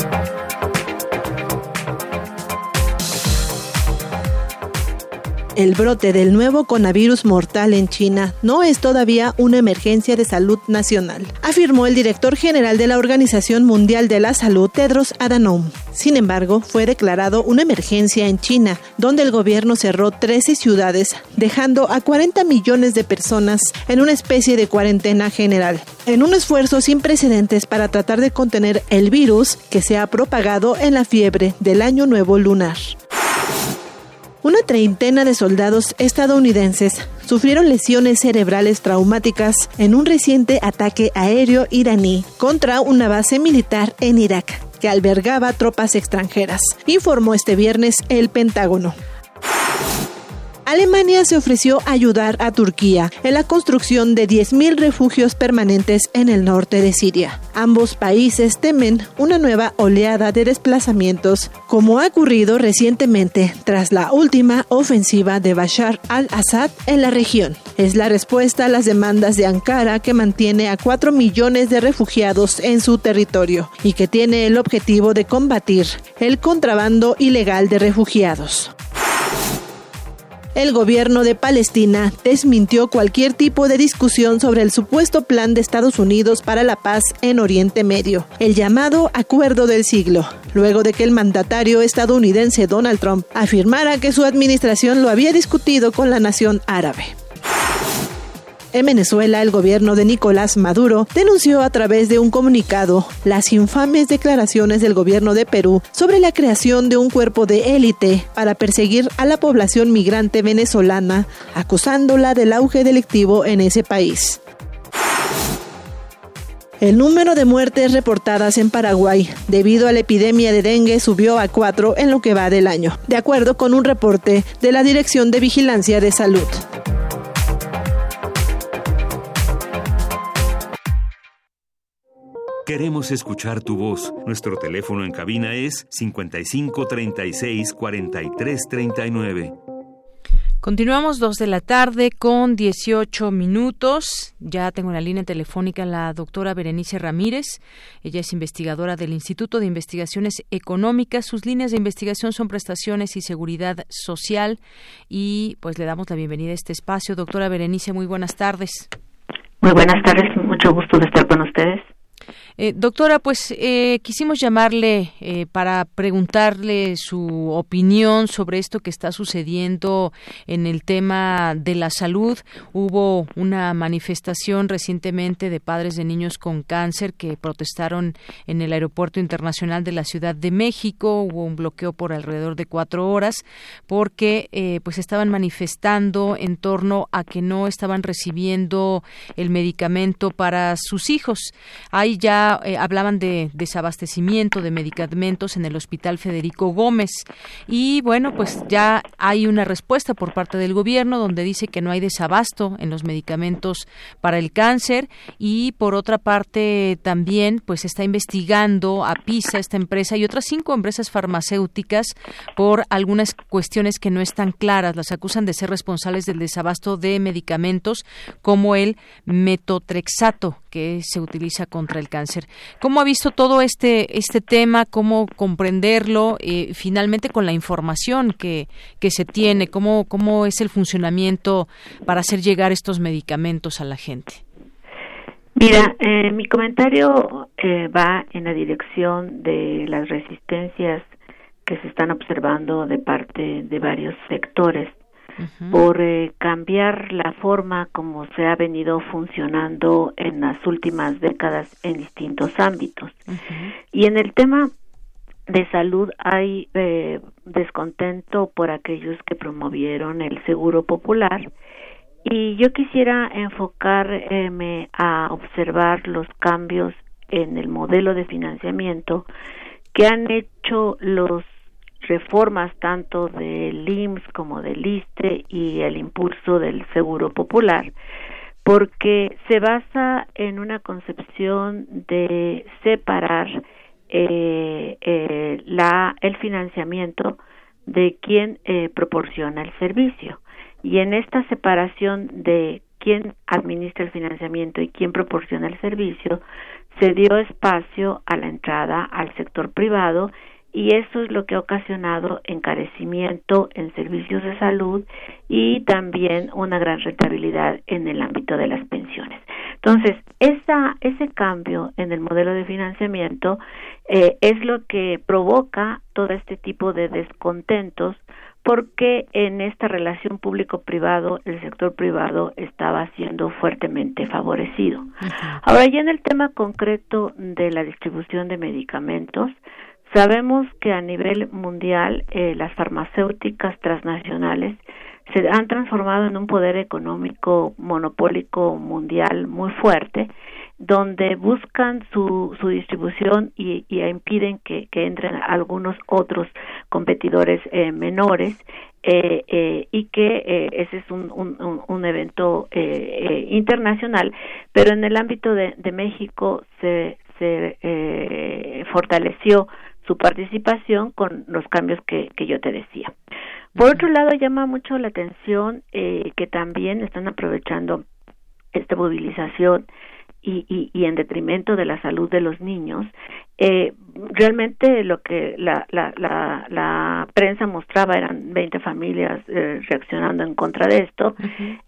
El brote del nuevo coronavirus mortal en China no es todavía una emergencia de salud nacional, afirmó el director general de la Organización Mundial de la Salud, Tedros Adhanom. Sin embargo, fue declarado una emergencia en China, donde el gobierno cerró 13 ciudades, dejando a 40 millones de personas en una especie de cuarentena general, en un esfuerzo sin precedentes para tratar de contener el virus que se ha propagado en la fiebre del Año Nuevo Lunar. Una treintena de soldados estadounidenses sufrieron lesiones cerebrales traumáticas en un reciente ataque aéreo iraní contra una base militar en Irak que albergaba tropas extranjeras, informó este viernes el Pentágono. Alemania se ofreció ayudar a Turquía en la construcción de 10.000 refugios permanentes en el norte de Siria. Ambos países temen una nueva oleada de desplazamientos, como ha ocurrido recientemente tras la última ofensiva de Bashar al-Assad en la región. Es la respuesta a las demandas de Ankara que mantiene a 4 millones de refugiados en su territorio y que tiene el objetivo de combatir el contrabando ilegal de refugiados. El gobierno de Palestina desmintió cualquier tipo de discusión sobre el supuesto plan de Estados Unidos para la paz en Oriente Medio, el llamado Acuerdo del Siglo, luego de que el mandatario estadounidense Donald Trump afirmara que su administración lo había discutido con la nación árabe. En Venezuela, el gobierno de Nicolás Maduro denunció a través de un comunicado las infames declaraciones del gobierno de Perú sobre la creación de un cuerpo de élite para perseguir a la población migrante venezolana, acusándola del auge delictivo en ese país. El número de muertes reportadas en Paraguay debido a la epidemia de dengue subió a cuatro en lo que va del año, de acuerdo con un reporte de la Dirección de Vigilancia de Salud. Queremos escuchar tu voz. Nuestro teléfono en cabina es 55 36 43 39. Continuamos dos de la tarde con 18 minutos. Ya tengo en la línea telefónica la doctora Berenice Ramírez. Ella es investigadora del Instituto de Investigaciones Económicas. Sus líneas de investigación son prestaciones y seguridad social. Y pues le damos la bienvenida a este espacio. Doctora Berenice, muy buenas tardes. Muy buenas tardes. Mucho gusto de estar con ustedes. Eh, doctora, pues eh, quisimos llamarle eh, para preguntarle su opinión sobre esto que está sucediendo en el tema de la salud. Hubo una manifestación recientemente de padres de niños con cáncer que protestaron en el Aeropuerto Internacional de la Ciudad de México. Hubo un bloqueo por alrededor de cuatro horas porque pues estaban manifestando en torno a que no estaban recibiendo el medicamento para sus hijos. Hay ya eh, hablaban de desabastecimiento de medicamentos en el Hospital Federico Gómez y bueno, pues ya hay una respuesta por parte del gobierno donde dice que no hay desabasto en los medicamentos para el cáncer y por otra parte también pues está investigando a PISA esta empresa y otras cinco empresas farmacéuticas por algunas cuestiones que no están claras. Las acusan de ser responsables del desabasto de medicamentos como el metotrexato que se utiliza contra el cáncer. ¿Cómo ha visto todo este, este tema? ¿Cómo comprenderlo eh, finalmente con la información que, que se tiene? ¿Cómo, ¿Cómo es el funcionamiento para hacer llegar estos medicamentos a la gente? Mira, eh, mi comentario eh, va en la dirección de las resistencias que se están observando de parte de varios sectores por eh, cambiar la forma como se ha venido funcionando en las últimas décadas en distintos ámbitos. Y en el tema de salud hay eh, descontento por aquellos que promovieron el seguro popular y yo quisiera enfocarme a observar los cambios en el modelo de financiamiento que han hecho los reformas tanto del IMSS como del ISTE y el impulso del Seguro Popular, porque se basa en una concepción de separar eh, eh, la, el financiamiento de quien eh, proporciona el servicio. Y en esta separación de quién administra el financiamiento y quién proporciona el servicio, se dio espacio a la entrada al sector privado y eso es lo que ha ocasionado encarecimiento en servicios de salud y también una gran rentabilidad en el ámbito de las pensiones. Entonces, esa, ese cambio en el modelo de financiamiento eh, es lo que provoca todo este tipo de descontentos porque en esta relación público-privado el sector privado estaba siendo fuertemente favorecido. Ahora ya en el tema concreto de la distribución de medicamentos, Sabemos que a nivel mundial eh, las farmacéuticas transnacionales se han transformado en un poder económico monopólico mundial muy fuerte, donde buscan su, su distribución y, y impiden que, que, entren algunos otros competidores eh, menores eh, eh, y que eh, ese es un, un, un evento internacional, pero en el ámbito de, de México se, se fortaleció su participación con los cambios que, que yo te decía. Por otro lado, llama mucho la atención que también están aprovechando esta movilización y, y, y, en detrimento de la salud de los niños, eh, realmente lo que la, la, la, la, prensa mostraba eran 20 familias eh, reaccionando en contra de esto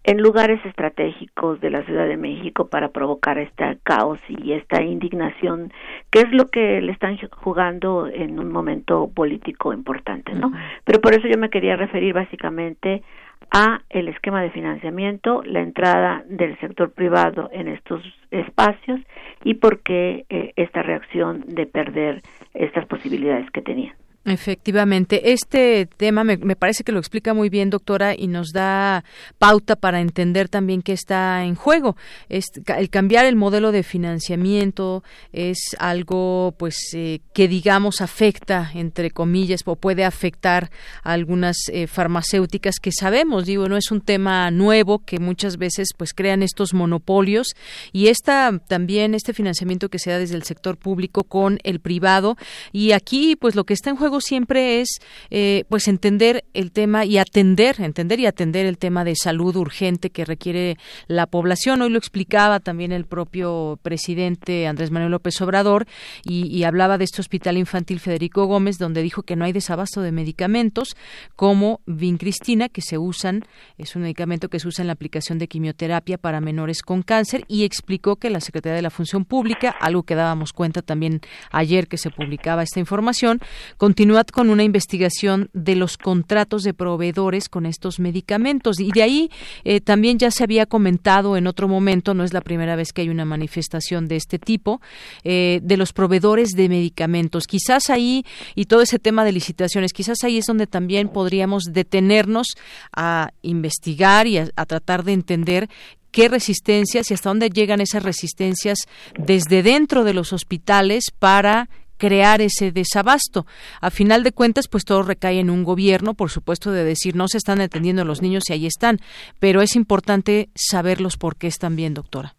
en lugares estratégicos de la Ciudad de México para provocar este caos y esta indignación que es lo que le están jugando en un momento político importante, ¿no? Pero por eso yo me quería referir básicamente a el esquema de financiamiento, la entrada del sector privado en estos espacios y por qué eh, esta reacción de perder estas posibilidades que tenían. Efectivamente, este tema me, parece que lo explica muy bien, doctora, y nos da pauta para entender también qué está en juego. el cambiar el modelo de financiamiento es algo, pues, eh, que digamos afecta, entre comillas, o puede afectar a algunas eh, farmacéuticas que sabemos, digo, no es un tema nuevo que muchas veces, pues, crean estos monopolios. Y esta también este financiamiento que se da desde el sector público con el privado. Y aquí, pues, lo que está en juego siempre es eh, pues entender el tema y atender, entender y atender el tema de salud urgente que requiere la población. Hoy lo explicaba también el propio presidente Andrés Manuel López Obrador y, hablaba de este hospital infantil Federico Gómez, donde dijo que no hay desabasto de medicamentos como vincristina que se usan, es un medicamento que se usa en la aplicación de quimioterapia para menores con cáncer y explicó que la Secretaría de la Función Pública, algo que dábamos cuenta también ayer que se publicaba esta información, continúa con una investigación de los contratos de proveedores con estos medicamentos. Y de ahí eh, también ya se había comentado en otro momento, no es la primera vez que hay una manifestación de este tipo, eh, de los proveedores de medicamentos. Quizás ahí, y todo ese tema de licitaciones, quizás ahí es donde también podríamos detenernos a investigar y a tratar de entender qué resistencias y hasta dónde llegan esas resistencias desde dentro de los hospitales para crear ese desabasto. A final de cuentas, pues todo recae en un gobierno, por supuesto, de decir no se están atendiendo los niños y ahí están, pero es importante saberlos por qué están bien, doctora.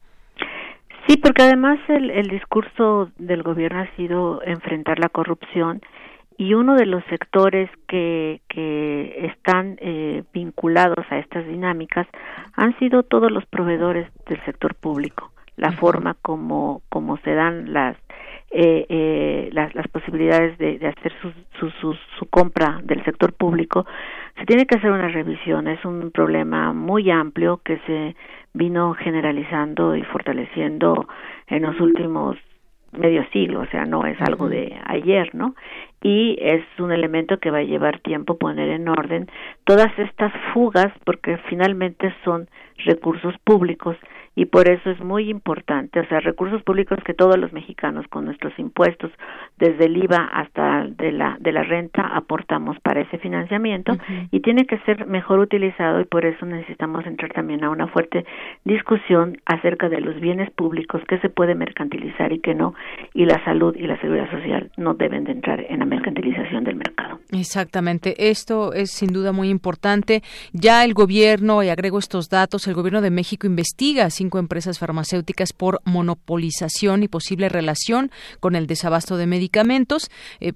Sí, porque además el, el discurso del gobierno ha sido enfrentar la corrupción y uno de los sectores que, que están eh, vinculados a estas dinámicas han sido todos los proveedores del sector público la forma como, como se dan las eh, eh, las, las, posibilidades de, de hacer su, su, su, su, compra del sector público, se tiene que hacer una revisión. Es un problema muy amplio que se vino generalizando y fortaleciendo en los últimos medio siglo, o sea, no es algo de ayer, ¿no? Y es un elemento que va a llevar tiempo poner en orden todas estas fugas, porque finalmente son recursos públicos y por eso es muy importante, o sea, recursos públicos que todos los mexicanos con nuestros impuestos, desde el IVA hasta de la de la renta aportamos para ese financiamiento y tiene que ser mejor utilizado y por eso necesitamos entrar también a una fuerte discusión acerca de los bienes públicos que se puede mercantilizar y que no y la salud y la seguridad social no deben de entrar en la mercantilización del mercado. Exactamente, esto es sin duda muy importante. Ya el gobierno y agrego estos datos, el gobierno de México investiga cinco empresas farmacéuticas por monopolización y posible relación con el desabasto de medicamentos. Eh,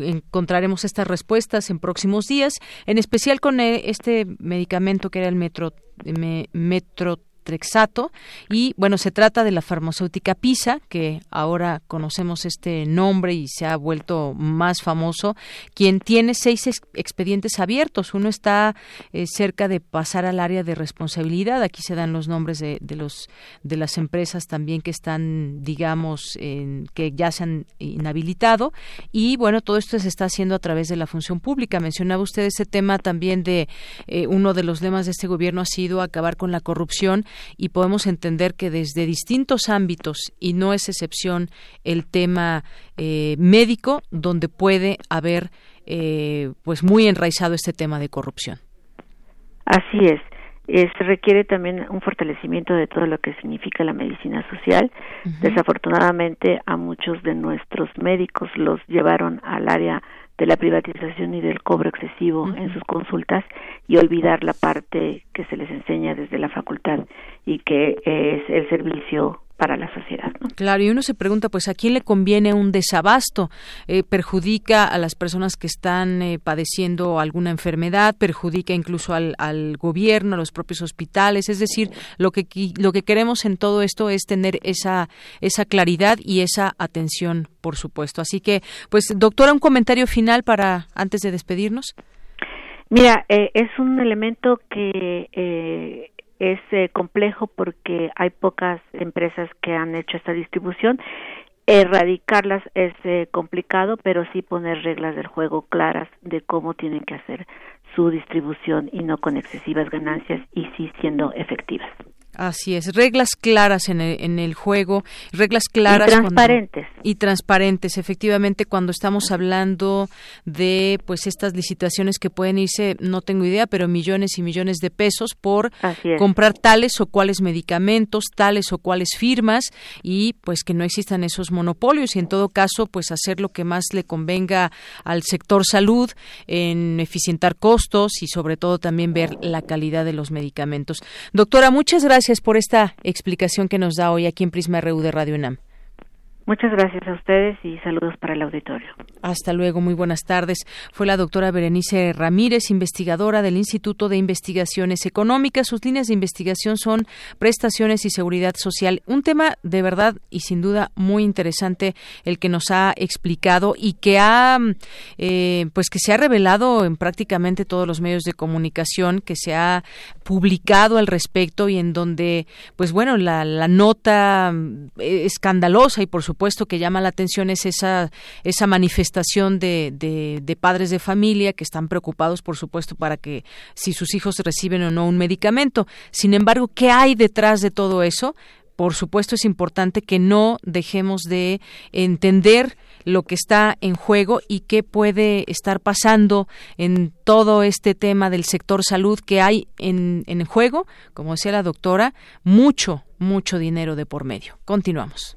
encontraremos estas respuestas en próximos días, en especial con eh, este medicamento que era el metro, metro Trexato. Y bueno se trata de la farmacéutica Pisa que ahora conocemos este nombre y se ha vuelto más famoso quien tiene seis expedientes abiertos. Uno está eh, cerca de pasar al área de responsabilidad. Aquí se dan los nombres de, los de las empresas también que están digamos en, que ya se han inhabilitado. Y bueno todo esto se está haciendo a través de la función pública. Mencionaba usted ese tema también de eh, uno de los lemas de este gobierno ha sido acabar con la corrupción y podemos entender que desde distintos ámbitos, y no es excepción el tema eh, médico, donde puede haber eh, pues muy enraizado este tema de corrupción. Así es. se requiere también un fortalecimiento de todo lo que significa la medicina social. Desafortunadamente a muchos de nuestros médicos los llevaron al área de la privatización y del cobro excesivo en sus consultas y olvidar la parte que se les enseña desde la facultad y que es el servicio para la sociedad. Claro, y uno se pregunta, pues, ¿a quién le conviene un desabasto? Eh, ¿Perjudica a las personas que están eh, padeciendo alguna enfermedad? ¿Perjudica incluso al, al, gobierno, a los propios hospitales? Es decir, lo que, lo que queremos en todo esto es tener esa, esa claridad y esa atención, por supuesto. Así que, pues, doctora, un comentario final para antes de despedirnos. Mira, eh, es un elemento que eh, es eh, complejo porque hay pocas empresas que han hecho esta distribución. Erradicarlas es eh, complicado, pero sí poner reglas del juego claras de cómo tienen que hacer su distribución y no con excesivas ganancias y sí siendo efectivas. Así es, reglas claras en el, en el juego, reglas claras y transparentes. y transparentes, efectivamente, cuando estamos hablando de pues estas licitaciones que pueden irse, no tengo idea, pero millones y millones de pesos por comprar tales o cuales medicamentos, tales o cuales firmas y pues que no existan esos monopolios y en todo caso pues hacer lo que más le convenga al sector salud en eficientar costos y sobre todo también ver la calidad de los medicamentos. Doctora, muchas gracias gracias por esta explicación que nos da hoy aquí en Prisma RU de Radio UNAM. Muchas gracias a ustedes y saludos para el auditorio. Hasta luego, muy buenas tardes. Fue la doctora Berenice Ramírez, investigadora del Instituto de Investigaciones Económicas. Sus líneas de investigación son prestaciones y seguridad social. Un tema de verdad y sin duda muy interesante el que nos ha explicado y que ha, eh, pues que se ha revelado en prácticamente todos los medios de comunicación, que se ha publicado al respecto y en donde, pues bueno, la, la nota eh, escandalosa y por supuesto que llama la atención es esa, esa manifestación de, de, padres de familia que están preocupados, por supuesto, para que si sus hijos reciben o no un medicamento. Sin embargo, ¿qué hay detrás de todo eso? Por supuesto, es importante que no dejemos de entender lo que está en juego y qué puede estar pasando en todo este tema del sector salud que hay en, en juego, como decía la doctora, mucho, mucho dinero de por medio. Continuamos.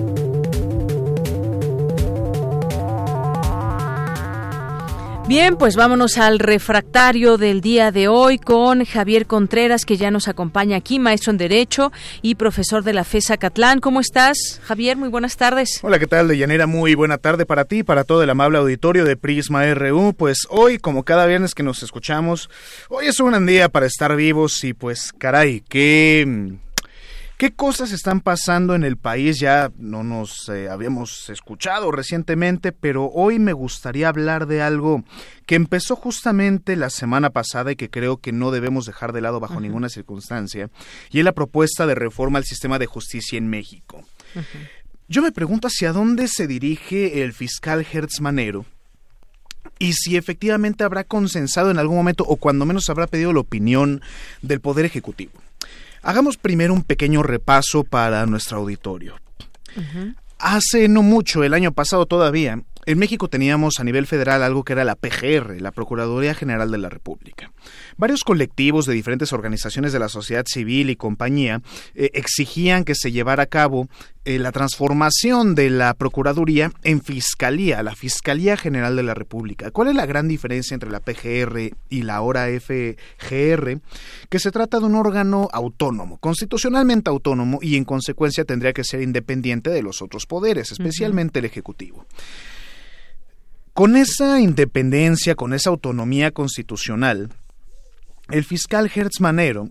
Bien, pues vámonos al refractario del día de hoy con Javier Contreras, que ya nos acompaña aquí, maestro en Derecho y profesor de la FESA Catlán. ¿Cómo estás, Javier? Muy buenas tardes. Hola, ¿qué tal, Deyanira? Muy buena tarde para ti y para todo el amable auditorio de Prisma RU. Pues hoy, como cada viernes que nos escuchamos, hoy es un gran día para estar vivos y pues, caray, qué ¿Qué cosas están pasando en el país? Ya no nos eh, habíamos escuchado recientemente, pero hoy me gustaría hablar de algo que empezó justamente la semana pasada y que creo que no debemos dejar de lado bajo ninguna circunstancia, y es la propuesta de reforma al sistema de justicia en México. Yo me pregunto hacia dónde se dirige el fiscal Hertz Manero y si efectivamente habrá consensado en algún momento o cuando menos habrá pedido la opinión del Poder Ejecutivo. Hagamos primero un pequeño repaso para nuestro auditorio. Hace no mucho, el año pasado todavía, en México teníamos a nivel federal algo que era la PGR, la Procuraduría General de la República. Varios colectivos de diferentes organizaciones de la sociedad civil y compañía eh, exigían que se llevara a cabo eh, la transformación de la Procuraduría en Fiscalía, la Fiscalía General de la República. ¿Cuál es la gran diferencia entre la PGR y la ahora FGR? Que se trata de un órgano autónomo, constitucionalmente autónomo y en consecuencia tendría que ser independiente de los otros poderes, especialmente el Ejecutivo. Con esa independencia, con esa autonomía constitucional, el fiscal Hertz Manero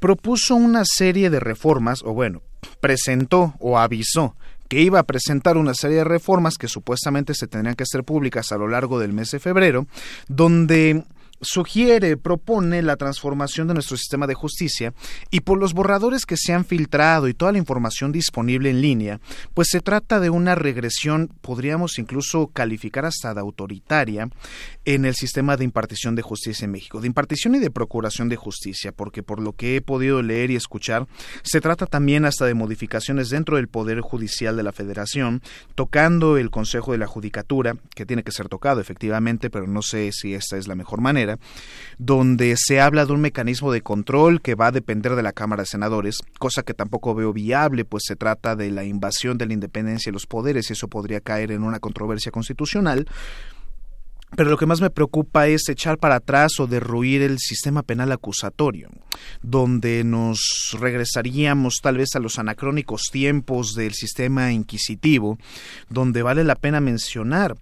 propuso una serie de reformas, o bueno, presentó o avisó que iba a presentar una serie de reformas que supuestamente se tendrían que hacer públicas a lo largo del mes de febrero, donde sugiere, propone la transformación de nuestro sistema de justicia y por los borradores que se han filtrado y toda la información disponible en línea, pues se trata de una regresión, podríamos incluso calificar hasta de autoritaria, en el sistema de impartición de justicia en México, de impartición y de procuración de justicia, porque por lo que he podido leer y escuchar, se trata también hasta de modificaciones dentro del Poder Judicial de la Federación, tocando el Consejo de la Judicatura, que tiene que ser tocado efectivamente, pero no sé si esta es la mejor manera, donde se habla de un mecanismo de control que va a depender de la Cámara de Senadores, cosa que tampoco veo viable, pues se trata de la invasión de la independencia de los poderes y eso podría caer en una controversia constitucional. Pero lo que más me preocupa es echar para atrás o derruir el sistema penal acusatorio, donde nos regresaríamos tal vez a los anacrónicos tiempos del sistema inquisitivo, donde vale la pena mencionar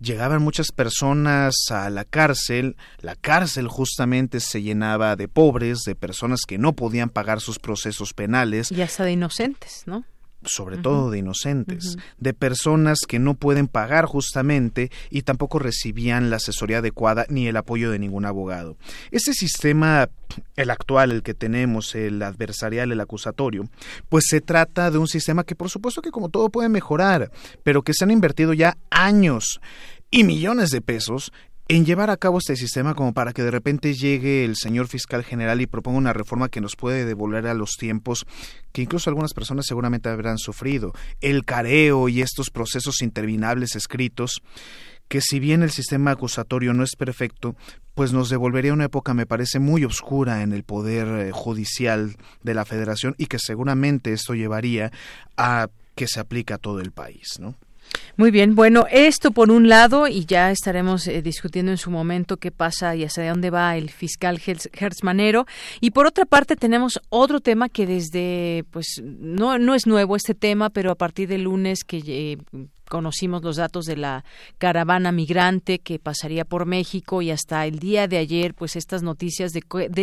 llegaban muchas personas a la cárcel, la cárcel justamente se llenaba de pobres, de personas que no podían pagar sus procesos penales. Y hasta de inocentes, ¿no? Sobre todo de inocentes, de personas que no pueden pagar justamente y tampoco recibían la asesoría adecuada ni el apoyo de ningún abogado. Este sistema, el actual, el que tenemos, el adversarial, el acusatorio, pues se trata de un sistema que por supuesto que como todo puede mejorar, pero que se han invertido ya años y millones de pesos en llevar a cabo este sistema como para que de repente llegue el señor fiscal general y proponga una reforma que nos puede devolver a los tiempos que incluso algunas personas seguramente habrán sufrido, el careo y estos procesos interminables escritos, que si bien el sistema acusatorio no es perfecto, pues nos devolvería una época, me parece, muy oscura en el poder eh, judicial de la federación y que seguramente esto llevaría a que se aplique a todo el país, ¿no? Muy bien, bueno, esto por un lado, y ya estaremos eh, discutiendo en su momento qué pasa y hacia dónde va el fiscal Hertzmanero. Y por otra parte, tenemos otro tema que desde, pues, no, no es nuevo este tema, pero a partir del lunes que eh, conocimos los datos de la caravana migrante que pasaría por México y hasta el día de ayer, pues estas noticias de,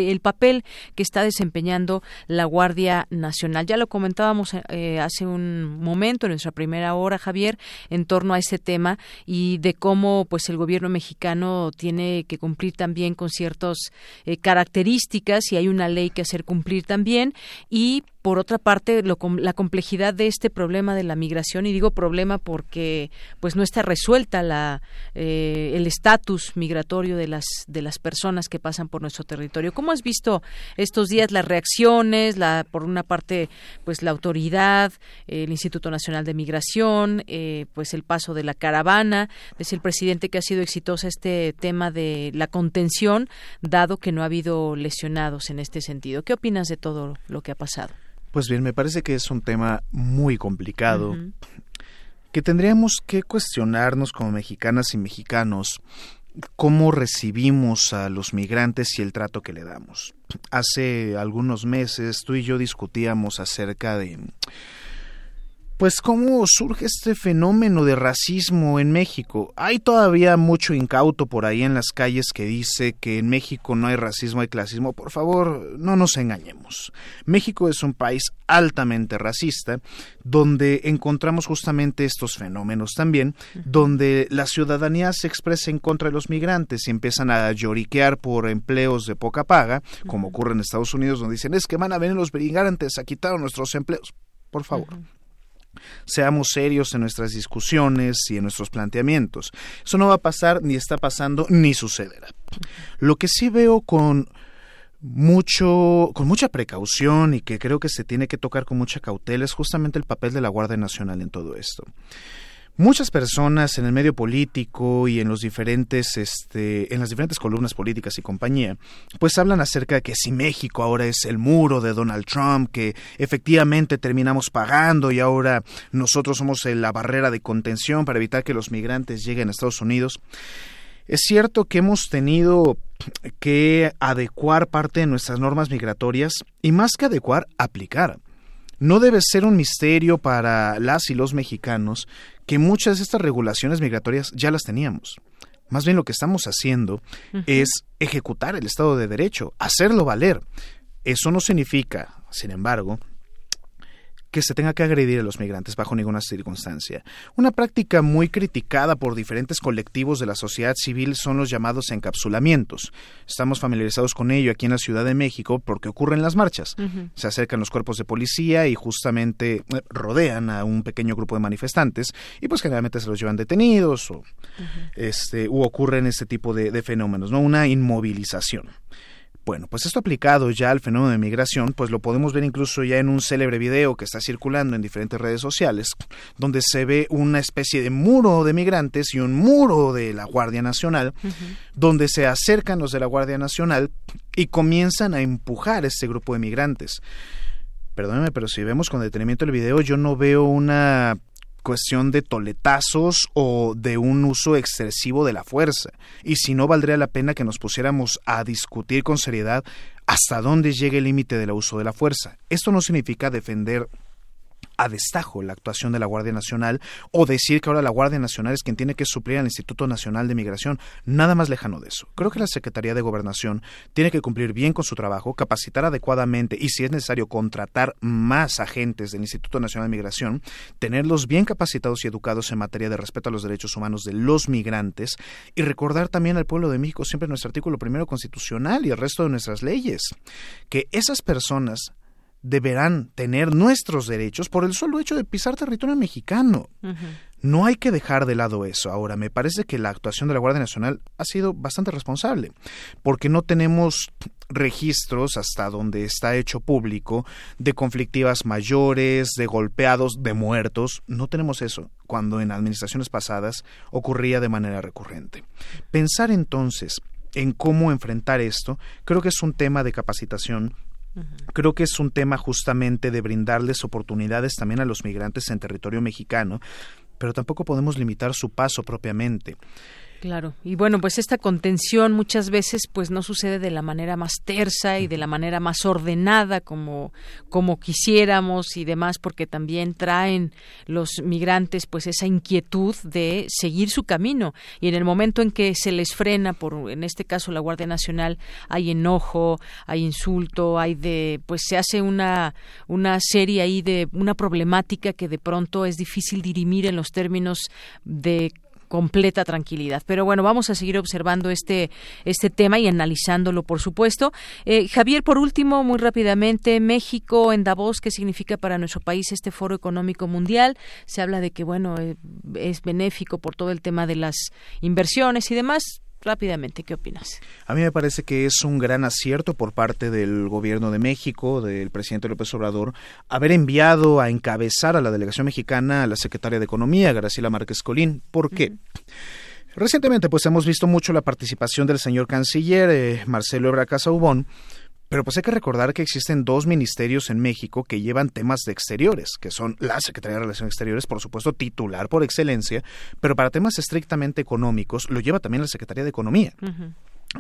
el papel que está desempeñando la Guardia Nacional. Ya lo comentábamos eh, hace un momento en nuestra primera hora, Javier, en torno a ese tema y de cómo, pues, el gobierno mexicano tiene que cumplir también con ciertas eh, características y hay una ley que hacer cumplir también y por otra parte lo, la complejidad de este problema de la migración y digo problema porque pues no está resuelta la eh, el estatus migratorio de las de las personas que pasan por nuestro territorio. Cómo has visto estos días las reacciones la por una parte pues la autoridad el Instituto Nacional de Migración eh, pues el paso de la caravana desde el presidente que ha sido exitosa este tema de la contención dado que no ha habido lesionados en este sentido. Qué opinas de todo lo que ha pasado pues bien, me parece que es un tema muy complicado, que tendríamos que cuestionarnos como mexicanas y mexicanos cómo recibimos a los migrantes y el trato que le damos. Hace algunos meses tú y yo discutíamos acerca de pues cómo surge este fenómeno de racismo en México. Hay todavía mucho incauto por ahí en las calles que dice que en México no hay racismo, hay clasismo. Por favor, no nos engañemos. México es un país altamente racista, donde encontramos justamente estos fenómenos también, donde la ciudadanía se expresa en contra de los migrantes y empiezan a lloriquear por empleos de poca paga, como ocurre en Estados Unidos, donde dicen es que van a venir los migrantes a quitar nuestros empleos. Por favor, seamos serios en nuestras discusiones y en nuestros planteamientos. Eso no va a pasar, ni está pasando, ni sucederá. Lo que sí veo con mucho con mucha precaución y que creo que se tiene que tocar con mucha cautela es justamente el papel de la Guardia Nacional en todo esto muchas personas en el medio político y en los diferentes este en las diferentes columnas políticas y compañía pues hablan acerca de que si México ahora es el muro de Donald Trump que efectivamente terminamos pagando y ahora nosotros somos la barrera de contención para evitar que los migrantes lleguen a Estados Unidos es cierto que hemos tenido que adecuar parte de nuestras normas migratorias y más que adecuar, aplicar. No debe ser un misterio para las y los mexicanos que muchas de estas regulaciones migratorias ya las teníamos. Más bien lo que estamos haciendo es ejecutar el Estado de Derecho, hacerlo valer. Eso no significa, sin embargo, que se tenga que agredir a los migrantes bajo ninguna circunstancia. Una práctica muy criticada por diferentes colectivos de la sociedad civil son los llamados encapsulamientos. Estamos familiarizados con ello aquí en la Ciudad de México porque ocurren las marchas. Se acercan los cuerpos de policía y justamente eh, rodean a un pequeño grupo de manifestantes y pues generalmente se los llevan detenidos o este u ocurren este tipo de, de fenómenos, ¿no? Una inmovilización. Bueno, pues esto aplicado ya al fenómeno de migración, pues lo podemos ver incluso ya en un célebre video que está circulando en diferentes redes sociales, donde se ve una especie de muro de migrantes y un muro de la Guardia Nacional, donde se acercan los de la Guardia Nacional y comienzan a empujar a este grupo de migrantes. Perdóneme, pero si vemos con detenimiento el video, yo no veo una cuestión de toletazos o de un uso excesivo de la fuerza. Y si no, valdría la pena que nos pusiéramos a discutir con seriedad hasta dónde llega el límite del uso de la fuerza. Esto no significa defender a destajo la actuación de la Guardia Nacional o decir que ahora la Guardia Nacional es quien tiene que suplir al Instituto Nacional de Migración. Nada más lejano de eso. Creo que la Secretaría de Gobernación tiene que cumplir bien con su trabajo, capacitar adecuadamente y si es necesario contratar más agentes del Instituto Nacional de Migración, tenerlos bien capacitados y educados en materia de respeto a los derechos humanos de los migrantes y recordar también al pueblo de México siempre nuestro artículo primero constitucional y el resto de nuestras leyes, que esas personas deberán tener nuestros derechos por el solo hecho de pisar territorio mexicano. No hay que dejar de lado eso. Ahora, me parece que la actuación de la Guardia Nacional ha sido bastante responsable, porque no tenemos registros hasta donde está hecho público de conflictivas mayores, de golpeados, de muertos. No tenemos eso, cuando en administraciones pasadas ocurría de manera recurrente. Pensar entonces en cómo enfrentar esto, creo que es un tema de capacitación Creo que es un tema justamente de brindarles oportunidades también a los migrantes en territorio mexicano, pero tampoco podemos limitar su paso propiamente. Claro, y bueno, pues esta contención muchas veces pues no sucede de la manera más tersa y de la manera más ordenada como como quisiéramos y demás porque también traen los migrantes pues esa inquietud de seguir su camino. Y en el momento en que se les frena por en este caso la Guardia Nacional hay enojo, hay insulto, hay de pues se hace una una serie ahí de una problemática que de pronto es difícil dirimir en los términos de completa tranquilidad. Pero bueno, vamos a seguir observando este, este tema y analizándolo, por supuesto. Eh, Javier, por último, muy rápidamente, México en Davos, ¿qué significa para nuestro país este foro económico mundial? Se habla de que, bueno, eh, es benéfico por todo el tema de las inversiones y demás rápidamente, ¿qué opinas? A mí me parece que es un gran acierto por parte del gobierno de México, del presidente López Obrador, haber enviado a encabezar a la delegación mexicana a la secretaria de Economía, Graciela Márquez Colín. ¿Por qué? Recientemente, pues hemos visto mucho la participación del señor canciller eh, Marcelo Ebrard Casaubon, pero pues hay que recordar que existen dos ministerios en México que llevan temas de exteriores, que son la Secretaría de Relaciones Exteriores, por supuesto, titular por excelencia, pero para temas estrictamente económicos lo lleva también la Secretaría de Economía.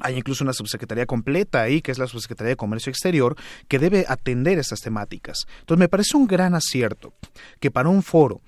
Hay incluso una subsecretaría completa ahí, que es la Subsecretaría de Comercio Exterior, que debe atender estas temáticas. Entonces, me parece un gran acierto que para un foro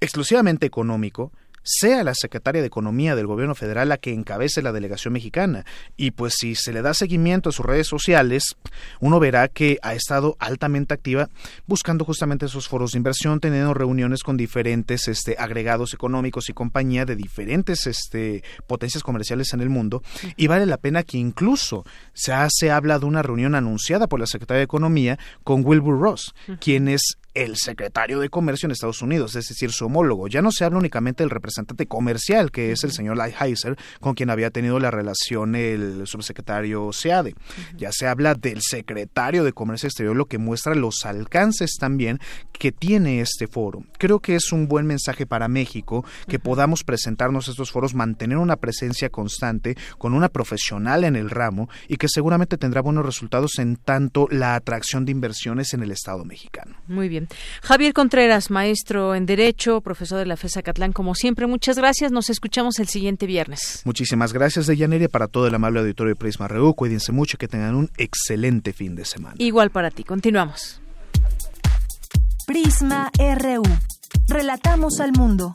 exclusivamente económico sea la secretaria de Economía del Gobierno Federal la que encabece la delegación mexicana. Y pues si se le da seguimiento a sus redes sociales, uno verá que ha estado altamente activa buscando justamente esos foros de inversión, teniendo reuniones con diferentes este, agregados económicos y compañía de diferentes este, potencias comerciales en el mundo. Y vale la pena que incluso se hace habla de una reunión anunciada por la secretaria de Economía con Wilbur Ross, quien es el secretario de Comercio en Estados Unidos, es decir, su homólogo. Ya no se habla únicamente del representante comercial, que es el señor Lighthizer, con quien había tenido la relación el subsecretario Seade. Ya se habla del secretario de Comercio Exterior, lo que muestra los alcances también que tiene este foro. Creo que es un buen mensaje para México que podamos presentarnos estos foros, mantener una presencia constante con una profesional en el ramo y que seguramente tendrá buenos resultados en tanto la atracción de inversiones en el Estado mexicano. Muy bien. Javier Contreras, maestro en Derecho, profesor de la FESA Catlán, como siempre, muchas gracias. Nos escuchamos el siguiente viernes. Muchísimas gracias, Deyanira, para todo el amable auditorio de Prisma RU. Cuídense mucho, que tengan un excelente fin de semana. Igual para ti. Continuamos. Prisma RU. Relatamos al mundo.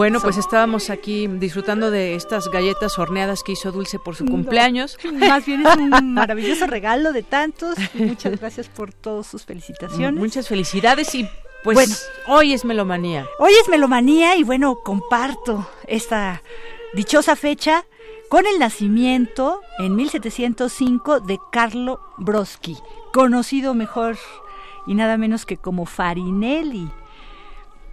Bueno, pues estábamos aquí disfrutando de estas galletas horneadas que hizo Dulce por su cumpleaños. Más bien es un maravilloso regalo de tantos. Muchas gracias por todas sus felicitaciones. Muchas felicidades y pues hoy es Melomanía. Hoy es Melomanía y bueno, comparto esta dichosa fecha con el nacimiento en 1705 de Carlo Broschi, conocido mejor y nada menos que como Farinelli.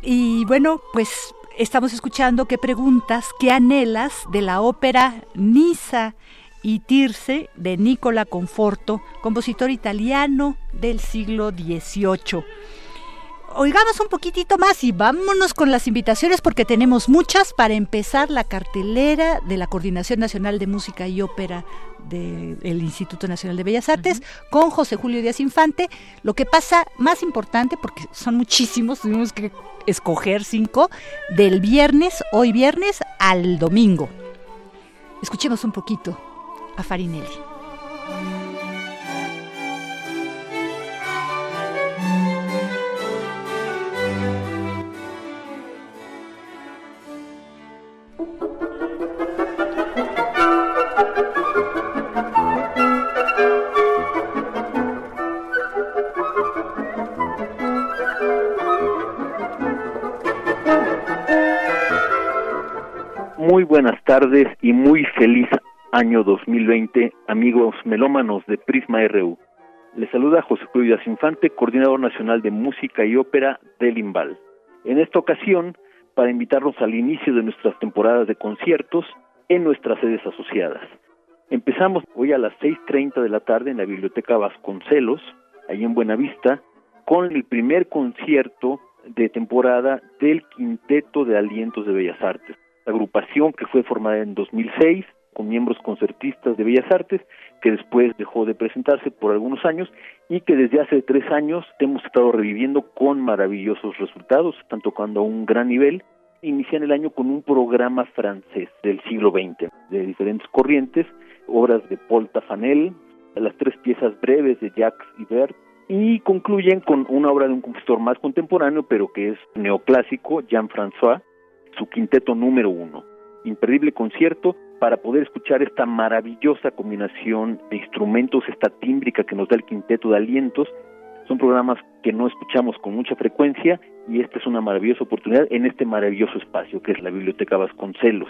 Y bueno, pues estamos escuchando qué preguntas, qué anhelas de la ópera Nisa y Tirce de Nicola Conforto, compositor italiano del siglo XVIII. Oigamos un poquitito más y vámonos con las invitaciones porque tenemos muchas para empezar la cartelera de la Coordinación Nacional de Música y Ópera del Instituto Nacional de Bellas Artes con José Julio Díaz Infante. Lo que pasa más importante, porque son muchísimos, tuvimos que escoger cinco, del viernes, hoy viernes, al domingo. Escuchemos un poquito a Farinelli. Muy buenas tardes y muy feliz año 2020, amigos melómanos de Prisma RU. Les saluda José Julio Infante, coordinador nacional de música y ópera del IMBAL. En esta ocasión, para invitarlos al inicio de nuestras temporadas de conciertos en nuestras sedes asociadas. Empezamos hoy a las 6.30 de la tarde en la Biblioteca Vasconcelos, ahí en Buenavista, con el primer concierto de temporada del Quinteto de Alientos de Bellas Artes agrupación que fue formada en 2006 con miembros concertistas de Bellas Artes, que después dejó de presentarse por algunos años y que desde hace tres años hemos estado reviviendo con maravillosos resultados, están tocando a un gran nivel. Inician el año con un programa francés del siglo XX, de diferentes corrientes, obras de Paul Tafanel, las tres piezas breves de Jacques Ibert, y concluyen con una obra de un compositor más contemporáneo, pero que es neoclásico, Jean-François, su quinteto número uno. Imperdible concierto para poder escuchar esta maravillosa combinación de instrumentos, esta tímbrica que nos da el quinteto de alientos. Son programas que no escuchamos con mucha frecuencia y esta es una maravillosa oportunidad en este maravilloso espacio que es la Biblioteca Vasconcelos.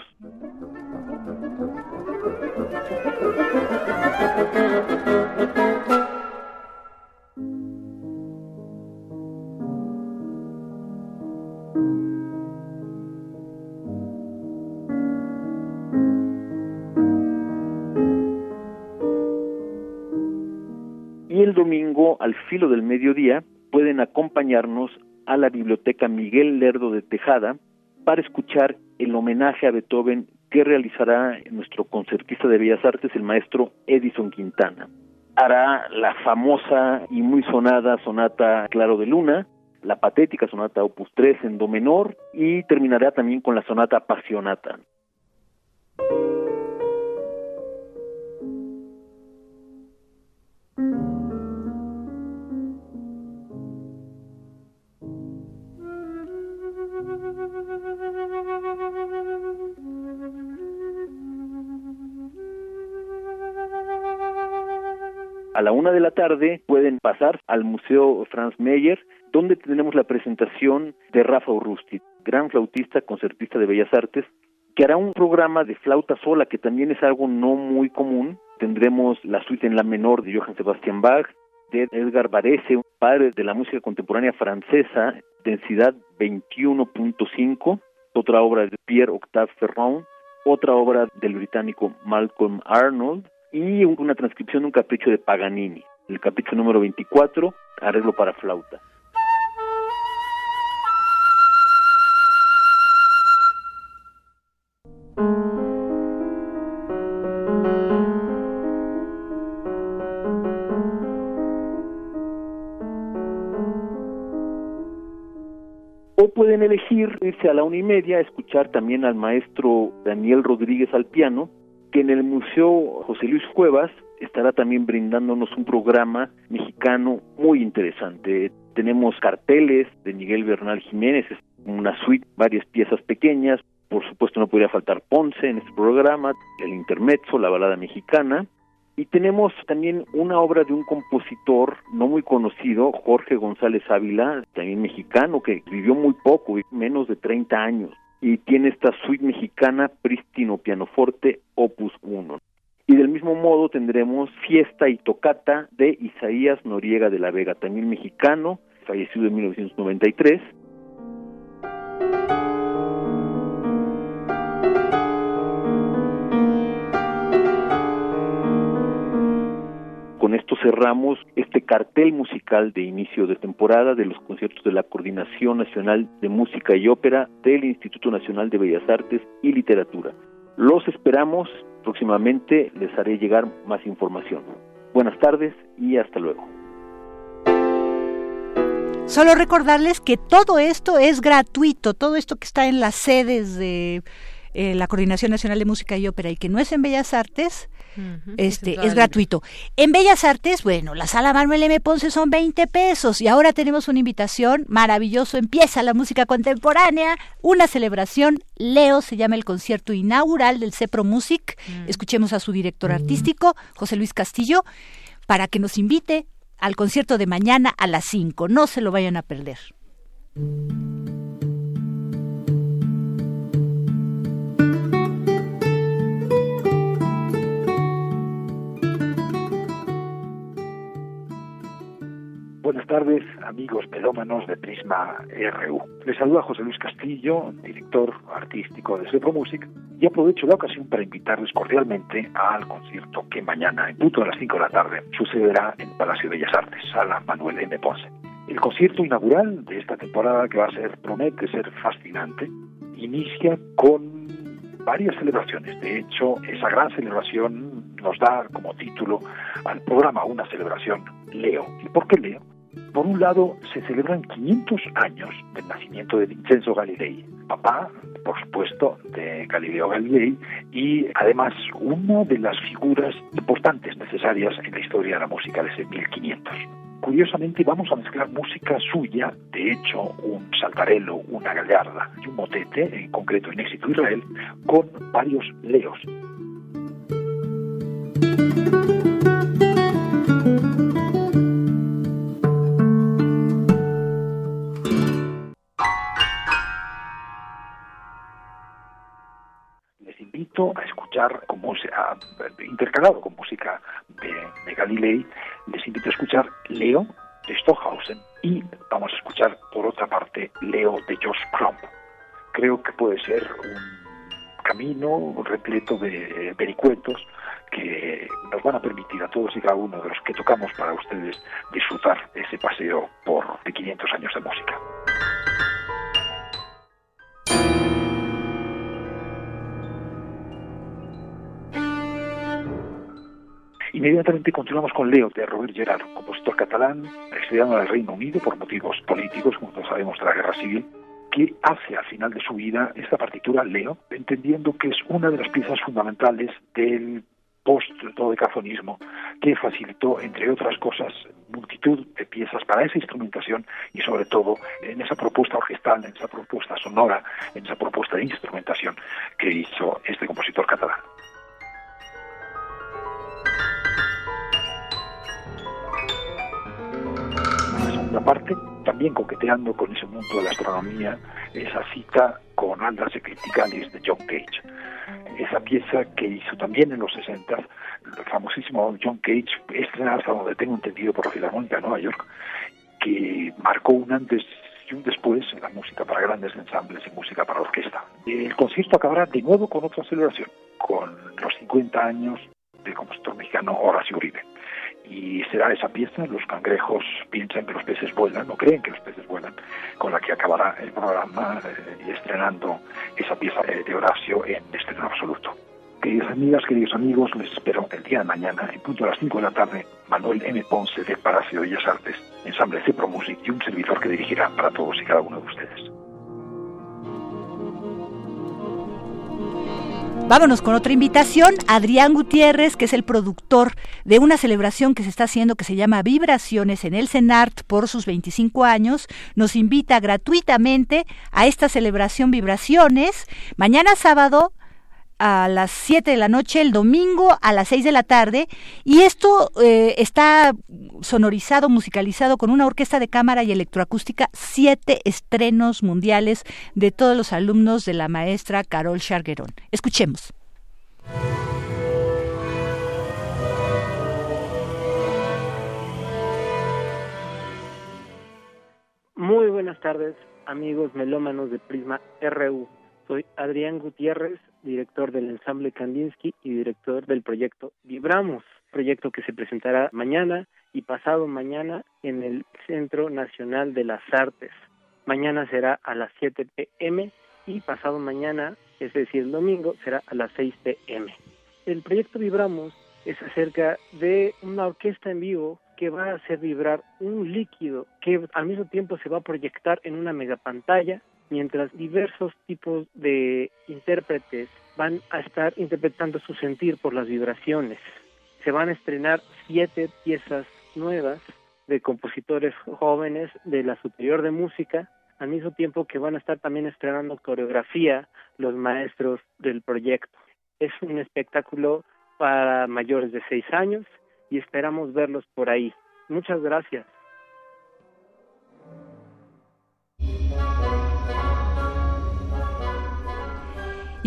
El domingo al filo del mediodía pueden acompañarnos a la Biblioteca Miguel Lerdo de Tejada para escuchar el homenaje a Beethoven que realizará nuestro concertista de Bellas Artes, el maestro Edison Quintana. Hará la famosa y muy sonada sonata Claro de Luna, la patética sonata Opus 3 en Do menor y terminará también con la sonata Apasionata. A la una de la tarde pueden pasar al Museo Franz Meyer, donde tenemos la presentación de Rafa Urrusti, gran flautista, concertista de Bellas Artes, que hará un programa de flauta sola, que también es algo no muy común. Tendremos la suite en la menor de Johann Sebastian Bach, de Edgar Varese, padre de la música contemporánea francesa, densidad 21.5, otra obra de Pierre Octave Ferrand, otra obra del británico Malcolm Arnold y una transcripción de un capricho de Paganini, el capricho número 24, arreglo para flauta. O pueden elegir irse a la una y media a escuchar también al maestro Daniel Rodríguez al piano, que en el Museo José Luis Cuevas estará también brindándonos un programa mexicano muy interesante. Tenemos carteles de Miguel Bernal Jiménez, una suite, varias piezas pequeñas. Por supuesto no podría faltar Ponce en este programa, el intermezzo, la balada mexicana, y tenemos también una obra de un compositor no muy conocido, Jorge González Ávila, también mexicano, que vivió muy poco, menos de 30 años, y tiene esta suite mexicana Prístino Pianoforte Opus 1. Y del mismo modo tendremos Fiesta y Tocata de Isaías Noriega de la Vega, también mexicano, fallecido en 1993, con esto cerramos este cartel musical de inicio de temporada de los conciertos de la Coordinación Nacional de Música y Ópera del Instituto Nacional de Bellas Artes y Literatura. Los esperamos, próximamente les haré llegar más información. Buenas tardes y hasta luego. Solo recordarles que todo esto es gratuito, todo esto que está en las sedes de eh, la Coordinación Nacional de Música y Ópera y que no es en Bellas Artes, este es gratuito. En Bellas Artes, bueno, la sala Manuel M. Ponce son 20 pesos y ahora tenemos una invitación maravilloso. Empieza la música contemporánea, una celebración. Leo se llama el concierto inaugural del CEPRO Music. Escuchemos a su director artístico, José Luis Castillo, para que nos invite al concierto de mañana a las 5. No se lo vayan a perder. Buenas tardes, amigos melómanos de Prisma RU. Les saluda José Luis Castillo, director artístico de Sepro Music, y aprovecho la ocasión para invitarles cordialmente al concierto que mañana, en punto de las 5 de la tarde, sucederá en Palacio de Bellas Artes, Sala Manuel M. Ponce. El concierto inaugural de esta temporada, que va a ser, promete ser fascinante, inicia con varias celebraciones. De hecho, esa gran celebración nos da como título al programa una celebración Leo. ¿Y por qué Leo? Por un lado, se celebran 500 años del nacimiento de Vincenzo Galilei, papá, por supuesto, de Galileo Galilei, y además una de las figuras importantes necesarias en la historia de la música desde 1500. Curiosamente vamos a mezclar música suya, de hecho un saltarello, una gallarda y un motete, en concreto en éxito Israel, con varios leos. Ha intercalado con música de, Galilei, les invito a escuchar Leo de Stockhausen y vamos a escuchar por otra parte Leo de Josh Crump. Creo que puede ser un camino repleto de vericuetos que nos van a permitir a todos y cada uno de los que tocamos para ustedes disfrutar ese paseo por 500 años de música. Inmediatamente continuamos con Leo de Robert Gerard, compositor catalán, exiliado en el Reino Unido por motivos políticos, como todos sabemos, de la guerra civil, que hace al final de su vida esta partitura Leo, entendiendo que es una de las piezas fundamentales del post-dodecafonismo que facilitó, entre otras cosas, multitud de piezas para esa instrumentación y sobre todo en esa propuesta orquestal, en esa propuesta sonora, en esa propuesta de instrumentación que hizo este compositor catalán. Parte, también coqueteando con ese mundo de la astronomía, esa cita con Aldas Criticales de John Cage. Esa pieza que hizo también en los 60 el famosísimo John Cage, estrenada donde tengo entendido por la Filarmónica de Nueva York, que marcó un antes y un después en la música para grandes ensambles y música para orquesta. El concierto acabará de nuevo con otra celebración, con los 50 años del compositor mexicano Horacio Uribe. Y será esa pieza, Los cangrejos piensan que los peces vuelan, no creen que los peces vuelan, con la que acabará el programa eh, estrenando esa pieza de Horacio en estreno absoluto. Queridas amigas, queridos amigos, les espero el día de mañana, en punto a las 5 de la tarde, Manuel M. Ponce de Palacio de Bellas Artes, ensamble Cepro Music y un servidor que dirigirá para todos y cada uno de ustedes. Vámonos con otra invitación. Adrián Gutiérrez, que es el productor de una celebración que se está haciendo que se llama Vibraciones en el CENART por sus 25 años, nos invita gratuitamente a esta celebración Vibraciones mañana sábado a las 7 de la noche, el domingo a las 6 de la tarde, y esto eh, está sonorizado, musicalizado con una orquesta de cámara y electroacústica, siete estrenos mundiales de todos los alumnos de la maestra Carol Charguerón. Escuchemos. Muy buenas tardes, amigos melómanos de Prisma RU. Soy Adrián Gutiérrez, director del ensamble Kandinsky y director del proyecto Vibramos, proyecto que se presentará mañana y pasado mañana en el Centro Nacional de las Artes. Mañana será a las 7 pm y pasado mañana, es decir, el domingo, será a las 6 pm. El proyecto Vibramos es acerca de una orquesta en vivo que va a hacer vibrar un líquido que al mismo tiempo se va a proyectar en una megapantalla mientras diversos tipos de intérpretes van a estar interpretando su sentir por las vibraciones. Se van a estrenar siete piezas nuevas de compositores jóvenes de la Superior de Música, al mismo tiempo que van a estar también estrenando coreografía los maestros del proyecto. Es un espectáculo para mayores de seis años y esperamos verlos por ahí. Muchas gracias.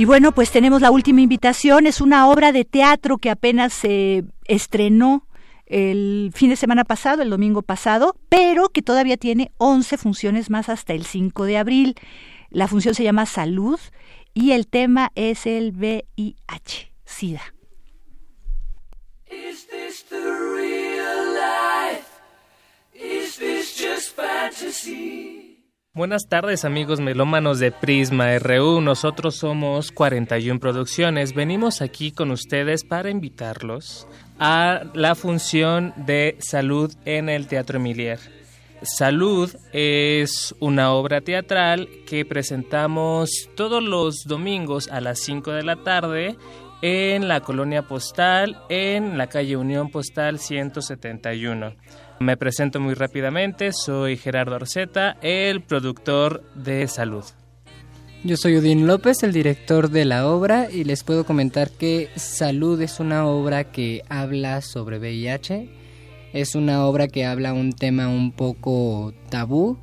Y bueno, pues tenemos la última invitación. Es una obra de teatro que apenas se estrenó el fin de semana pasado, el domingo pasado, pero que todavía tiene 11 funciones más hasta el 5 de abril. La función se llama Salud y el tema es el VIH, SIDA. Is this the real life? Is this just fantasy? Buenas tardes amigos melómanos de Prisma RU, nosotros somos 41 Producciones, venimos aquí con ustedes para invitarlos a la función de Salud en el Teatro Emilier. Salud es una obra teatral que presentamos todos los domingos a las 5 de la tarde en la colonia postal en la calle Unión Postal 171. Me presento muy rápidamente, soy Gerardo Arceta, el productor de Salud. Yo soy Udín López, el director de la obra, y les puedo comentar que Salud es una obra que habla sobre VIH. Es una obra que habla un tema un poco tabú,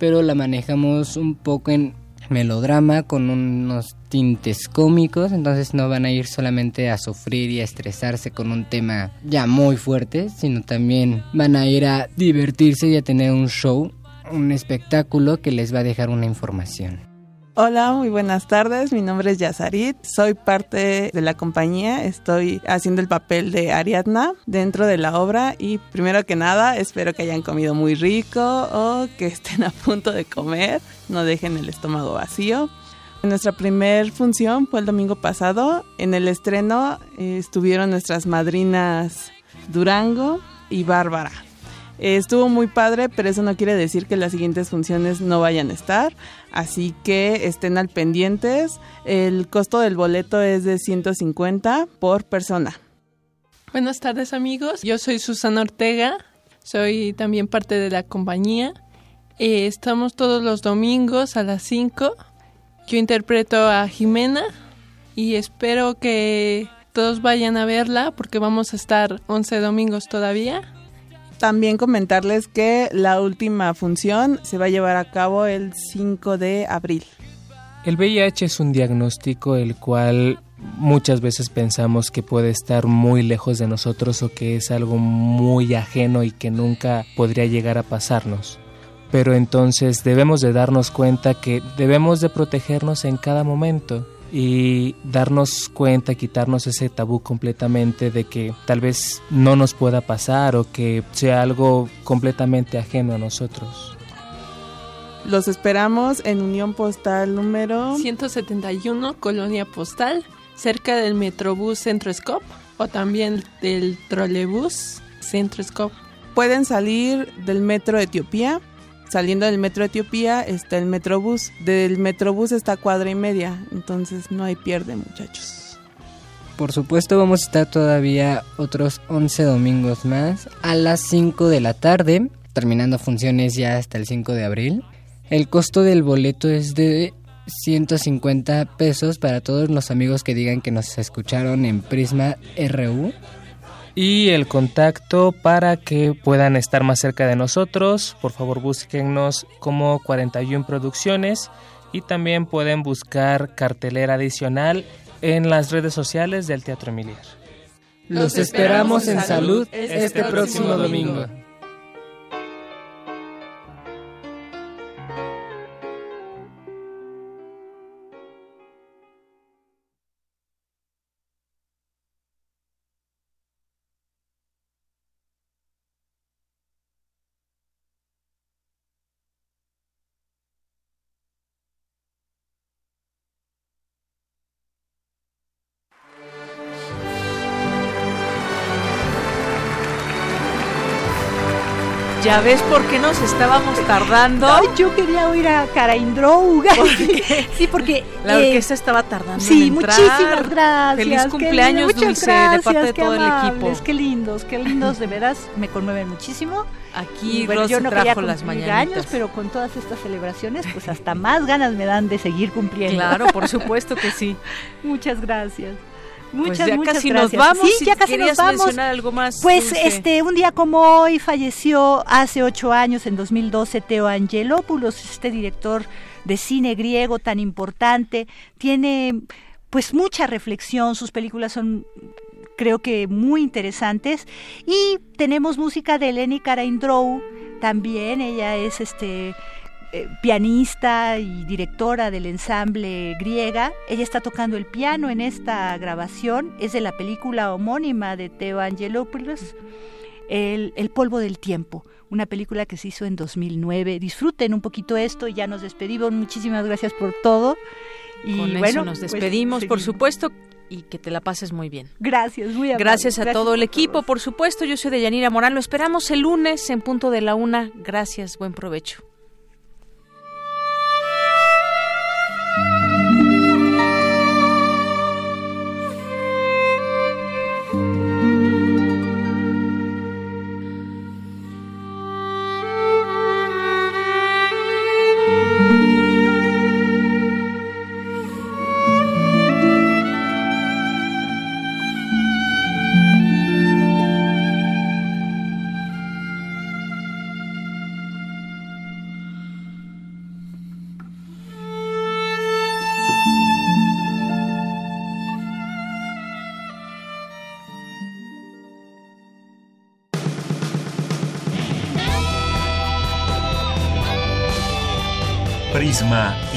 pero la manejamos un poco en melodrama con unos tintes cómicos, entonces no van a ir solamente a sufrir y a estresarse con un tema ya muy fuerte, sino también van a ir a divertirse y a tener un show, un espectáculo que les va a dejar una información. Hola, muy buenas tardes. Mi nombre es Yazarit. Soy parte de la compañía. Estoy haciendo el papel de Ariadna dentro de la obra. Y primero que nada, espero que hayan comido muy rico o que estén a punto de comer. No dejen el estómago vacío. Nuestra primer función fue el domingo pasado. En el estreno eh, estuvieron nuestras madrinas Durango y Bárbara. Eh, estuvo muy padre, pero eso no quiere decir que las siguientes funciones no vayan a estar. Así que estén al pendientes. El costo del boleto es de 150 por persona. Buenas tardes amigos, yo soy Susana Ortega, soy también parte de la compañía. Eh, estamos todos los domingos a las 5 yo interpreto a Jimena y espero que todos vayan a verla porque vamos a estar 11 domingos todavía. También comentarles que la última función se va a llevar a cabo el 5 de abril. El VIH es un diagnóstico el cual muchas veces pensamos que puede estar muy lejos de nosotros o que es algo muy ajeno y que nunca podría llegar a pasarnos. Pero entonces debemos de darnos cuenta que debemos de protegernos en cada momento y darnos cuenta, quitarnos ese tabú completamente de que tal vez no nos pueda pasar o que sea algo completamente ajeno a nosotros. Los esperamos en Unión Postal número 171, Colonia Postal, cerca del Metrobús Centro Scop o también del trolebús Centro Scop. Pueden salir del Metro Etiopía. Saliendo del Metro Etiopía está el Metrobús. Del Metrobús está cuadra y media. Entonces no hay pierde, muchachos. Por supuesto vamos a estar todavía otros 11 domingos más a las 5 de la tarde, terminando funciones ya hasta el 5 de abril. El costo del boleto es de 150 pesos para todos los amigos que digan que nos escucharon en Prisma RU. Y el contacto para que puedan estar más cerca de nosotros, por favor búsquennos como 41 Producciones y también pueden buscar cartelera adicional en las redes sociales del Teatro Emiliar. Los esperamos en salud este próximo domingo. Ya ves por qué nos estábamos tardando. Ay, yo quería oír a Karaindrou. Sí, porque la eh, orquesta estaba tardando. Sí, en entrar. muchísimas gracias. Feliz cumpleaños, lindo, Dulce, muchas de parte de gracias, todo el amables, equipo. Qué lindos, qué lindos, de veras, me conmueven muchísimo. Aquí Y bueno, Rosy yo no trajo las mañanitas. años, pero con todas estas celebraciones, pues hasta más ganas me dan de seguir cumpliendo. Claro, por supuesto que sí. Muchas gracias. Pues Muchas, ya muchas casi nos gracias. vamos, Sí, si ya casi nos vamos. algo más, Pues Dulce. este, un día como hoy falleció hace ocho años, en 2012, Teo Angelopoulos, este director de cine griego tan importante. Tiene pues mucha reflexión, sus películas son creo que muy interesantes. Y tenemos música de Eleni Karaindrou también, ella es este eh, pianista y directora del ensamble griega. Ella está tocando el piano en esta grabación. Es de la película homónima de Teo Angelopoulos, el, el polvo del tiempo, una película que se hizo en 2009. Disfruten un poquito esto y ya nos despedimos. Muchísimas gracias por todo. Y Con bueno, eso nos pues, despedimos, por supuesto, y que te la pases muy bien. Gracias, muy amable. Gracias a todo el equipo, por supuesto. Yo soy de Yanira Morán. Lo esperamos el lunes en punto de la una. Gracias, buen provecho.